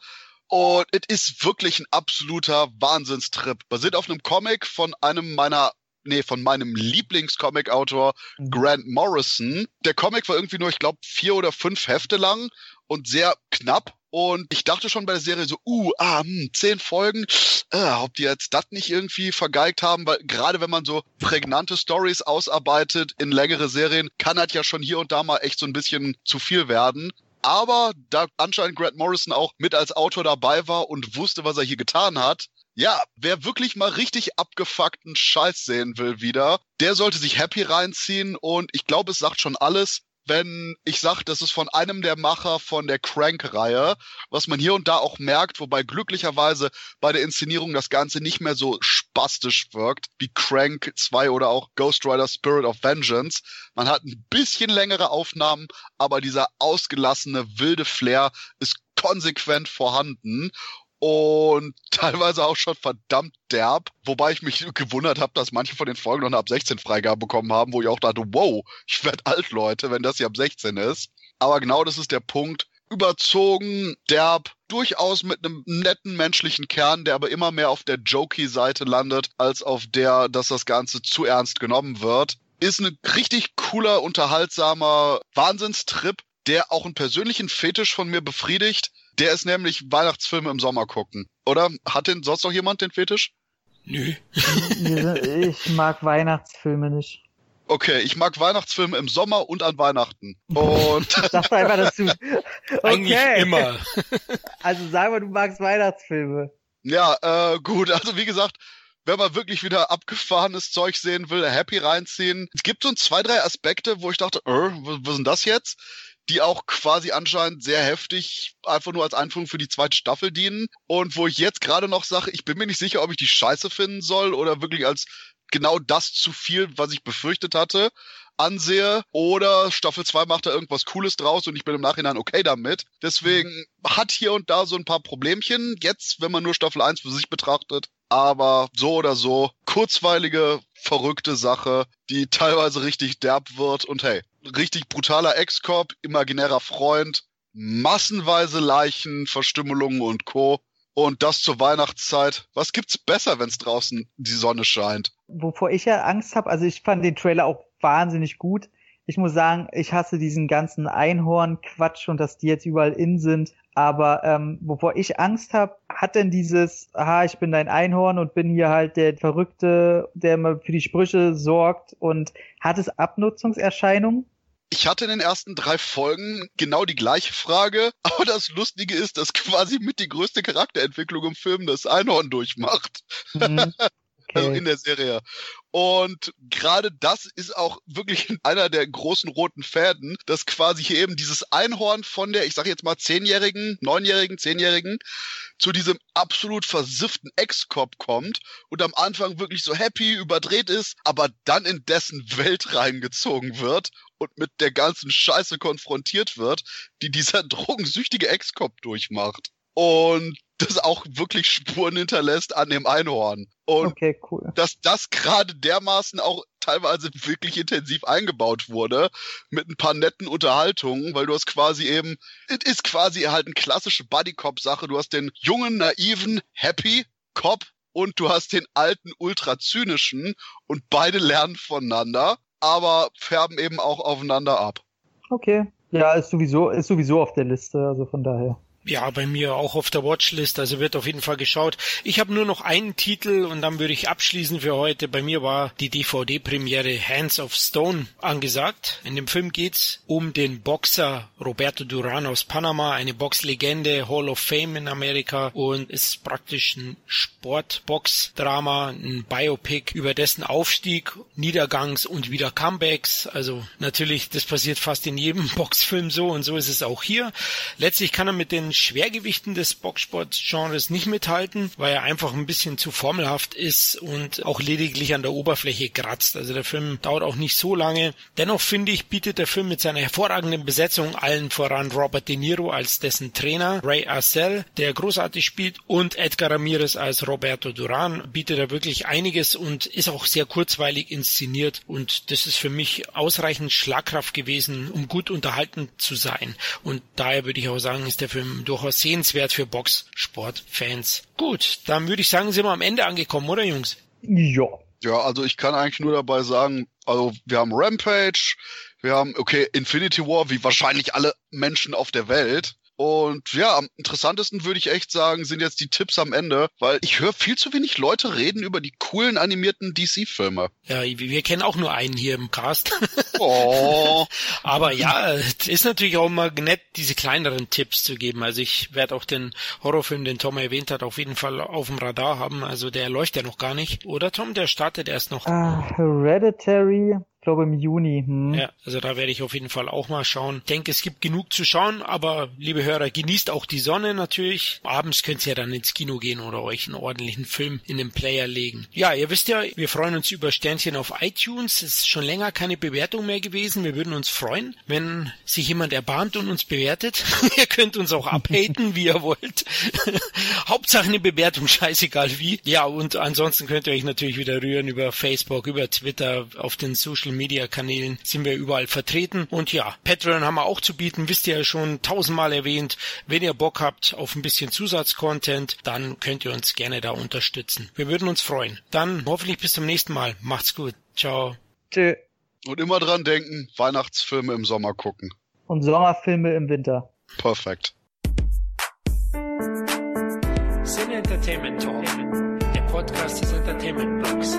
C: Und es ist wirklich ein absoluter Wahnsinnstrip. Basiert auf einem Comic von einem meiner nee, von meinem Lieblingscomic-Autor mhm. Grant Morrison. Der Comic war irgendwie nur, ich glaube, vier oder fünf Hefte lang und sehr knapp. Und ich dachte schon bei der Serie so, uh, ah, hm, zehn Folgen, äh, ob die jetzt das nicht irgendwie vergeigt haben, weil gerade wenn man so prägnante Stories ausarbeitet in längere Serien, kann das ja schon hier und da mal echt so ein bisschen zu viel werden. Aber da anscheinend Grant Morrison auch mit als Autor dabei war und wusste, was er hier getan hat, ja, wer wirklich mal richtig abgefuckten Scheiß sehen will wieder, der sollte sich Happy reinziehen und ich glaube, es sagt schon alles, wenn ich sage, das ist von einem der Macher von der Crank-Reihe, was man hier und da auch merkt, wobei glücklicherweise bei der Inszenierung das Ganze nicht mehr so spastisch wirkt wie Crank 2 oder auch Ghost Rider Spirit of Vengeance. Man hat ein bisschen längere Aufnahmen, aber dieser ausgelassene wilde Flair ist konsequent vorhanden und teilweise auch schon verdammt derb, wobei ich mich gewundert habe, dass manche von den Folgen noch eine ab 16 Freigabe bekommen haben, wo ich auch dachte, wow, ich werde alt, Leute, wenn das hier ab 16 ist. Aber genau das ist der Punkt. Überzogen, derb, durchaus mit einem netten menschlichen Kern, der aber immer mehr auf der Jokey-Seite landet, als auf der, dass das Ganze zu ernst genommen wird. Ist ein richtig cooler, unterhaltsamer Wahnsinnstrip, der auch einen persönlichen Fetisch von mir befriedigt der ist nämlich Weihnachtsfilme im Sommer gucken. Oder? Hat denn sonst noch jemand den Fetisch?
A: Nö.
B: ich mag Weihnachtsfilme nicht.
C: Okay, ich mag Weihnachtsfilme im Sommer und an Weihnachten. Und
B: Sag einfach, dass du. Okay.
A: Eigentlich immer.
B: Also sag mal, du magst Weihnachtsfilme.
C: Ja, äh, gut. Also wie gesagt, wenn man wirklich wieder abgefahrenes Zeug sehen will, Happy reinziehen. Es gibt so zwei, drei Aspekte, wo ich dachte, äh, was ist denn das jetzt? Die auch quasi anscheinend sehr heftig einfach nur als Einführung für die zweite Staffel dienen. Und wo ich jetzt gerade noch sage, ich bin mir nicht sicher, ob ich die scheiße finden soll oder wirklich als genau das zu viel, was ich befürchtet hatte, ansehe. Oder Staffel 2 macht da irgendwas Cooles draus und ich bin im Nachhinein okay damit. Deswegen hat hier und da so ein paar Problemchen. Jetzt, wenn man nur Staffel 1 für sich betrachtet. Aber so oder so, kurzweilige, verrückte Sache, die teilweise richtig derb wird. Und hey, richtig brutaler Ex-Cop, imaginärer Freund, massenweise Leichen, Verstümmelungen und Co. Und das zur Weihnachtszeit. Was gibt's besser, wenn's draußen die Sonne scheint?
B: Wovor ich ja Angst habe, also ich fand den Trailer auch wahnsinnig gut. Ich muss sagen, ich hasse diesen ganzen Einhorn-Quatsch und dass die jetzt überall in sind. Aber ähm, wovor ich Angst habe, hat denn dieses, aha, ich bin dein Einhorn und bin hier halt der Verrückte, der immer für die Sprüche sorgt und hat es Abnutzungserscheinungen?
C: Ich hatte in den ersten drei Folgen genau die gleiche Frage, aber das Lustige ist, dass quasi mit die größte Charakterentwicklung im Film das Einhorn durchmacht. Mhm. Also in der Serie. Und gerade das ist auch wirklich einer der großen roten Fäden, dass quasi hier eben dieses Einhorn von der, ich sage jetzt mal, zehnjährigen, neunjährigen, zehnjährigen zu diesem absolut versifften Ex-Cop kommt und am Anfang wirklich so happy, überdreht ist, aber dann in dessen Welt reingezogen wird und mit der ganzen Scheiße konfrontiert wird, die dieser drogensüchtige Ex-Cop durchmacht. Und das auch wirklich Spuren hinterlässt an dem Einhorn. Und
B: okay, cool.
C: dass das gerade dermaßen auch teilweise wirklich intensiv eingebaut wurde, mit ein paar netten Unterhaltungen, weil du hast quasi eben, es ist quasi halt eine klassische Buddy-Cop-Sache. Du hast den jungen, naiven, happy Cop und du hast den alten, ultra zynischen und beide lernen voneinander, aber färben eben auch aufeinander ab.
B: Okay. Ja, ist sowieso, ist sowieso auf der Liste, also von daher.
A: Ja, bei mir auch auf der Watchlist, also wird auf jeden Fall geschaut. Ich habe nur noch einen Titel und dann würde ich abschließen für heute. Bei mir war die DVD-Premiere Hands of Stone angesagt. In dem Film geht's um den Boxer Roberto Duran aus Panama, eine Boxlegende, Hall of Fame in Amerika und ist praktisch ein Sportbox-Drama, ein Biopic über dessen Aufstieg, Niedergangs und wieder Comebacks. Also natürlich, das passiert fast in jedem Boxfilm so und so ist es auch hier. Letztlich kann er mit den Schwergewichten des Boxsportgenres nicht mithalten, weil er einfach ein bisschen zu formelhaft ist und auch lediglich an der Oberfläche kratzt. Also der Film dauert auch nicht so lange. Dennoch finde ich, bietet der Film mit seiner hervorragenden Besetzung allen voran Robert De Niro als dessen Trainer, Ray Arcel, der großartig spielt, und Edgar Ramirez als Roberto Duran, bietet er wirklich einiges und ist auch sehr kurzweilig inszeniert und das ist für mich ausreichend Schlagkraft gewesen, um gut unterhalten zu sein. Und daher würde ich auch sagen, ist der Film durchaus sehenswert für Boxsportfans. Gut, dann würde ich sagen, sind wir am Ende angekommen, oder Jungs?
B: Ja.
C: Ja, also ich kann eigentlich nur dabei sagen, also wir haben Rampage, wir haben, okay, Infinity War, wie wahrscheinlich alle Menschen auf der Welt. Und ja, am interessantesten würde ich echt sagen, sind jetzt die Tipps am Ende, weil ich höre viel zu wenig Leute reden über die coolen animierten DC-Filme.
A: Ja, wir kennen auch nur einen hier im Cast.
C: Oh.
A: Aber ja, ist natürlich auch mal nett, diese kleineren Tipps zu geben. Also ich werde auch den Horrorfilm, den Tom erwähnt hat, auf jeden Fall auf dem Radar haben. Also der läuft ja noch gar nicht. Oder Tom, der startet erst noch.
B: Uh, Hereditary glaube im Juni. Hm.
A: Ja, also da werde ich auf jeden Fall auch mal schauen. Ich denke, es gibt genug zu schauen, aber liebe Hörer, genießt auch die Sonne natürlich. Abends könnt ihr dann ins Kino gehen oder euch einen ordentlichen Film in den Player legen. Ja, ihr wisst ja, wir freuen uns über Sternchen auf iTunes. Es ist schon länger keine Bewertung mehr gewesen. Wir würden uns freuen, wenn sich jemand erbarmt und uns bewertet. ihr könnt uns auch abhaten, wie ihr wollt. Hauptsache eine Bewertung, scheißegal wie. Ja, und ansonsten könnt ihr euch natürlich wieder rühren über Facebook, über Twitter, auf den Social Media Kanälen sind wir überall vertreten. Und ja, Patreon haben wir auch zu bieten, wisst ihr ja schon tausendmal erwähnt. Wenn ihr Bock habt auf ein bisschen Zusatzcontent, dann könnt ihr uns gerne da unterstützen. Wir würden uns freuen. Dann hoffentlich bis zum nächsten Mal. Macht's gut. Ciao.
B: Tschö.
C: Und immer dran denken, Weihnachtsfilme im Sommer gucken.
B: Und Sommerfilme im Winter.
C: Perfekt.
A: Sin Entertainment Talk, der Podcast des Entertainment Blogs.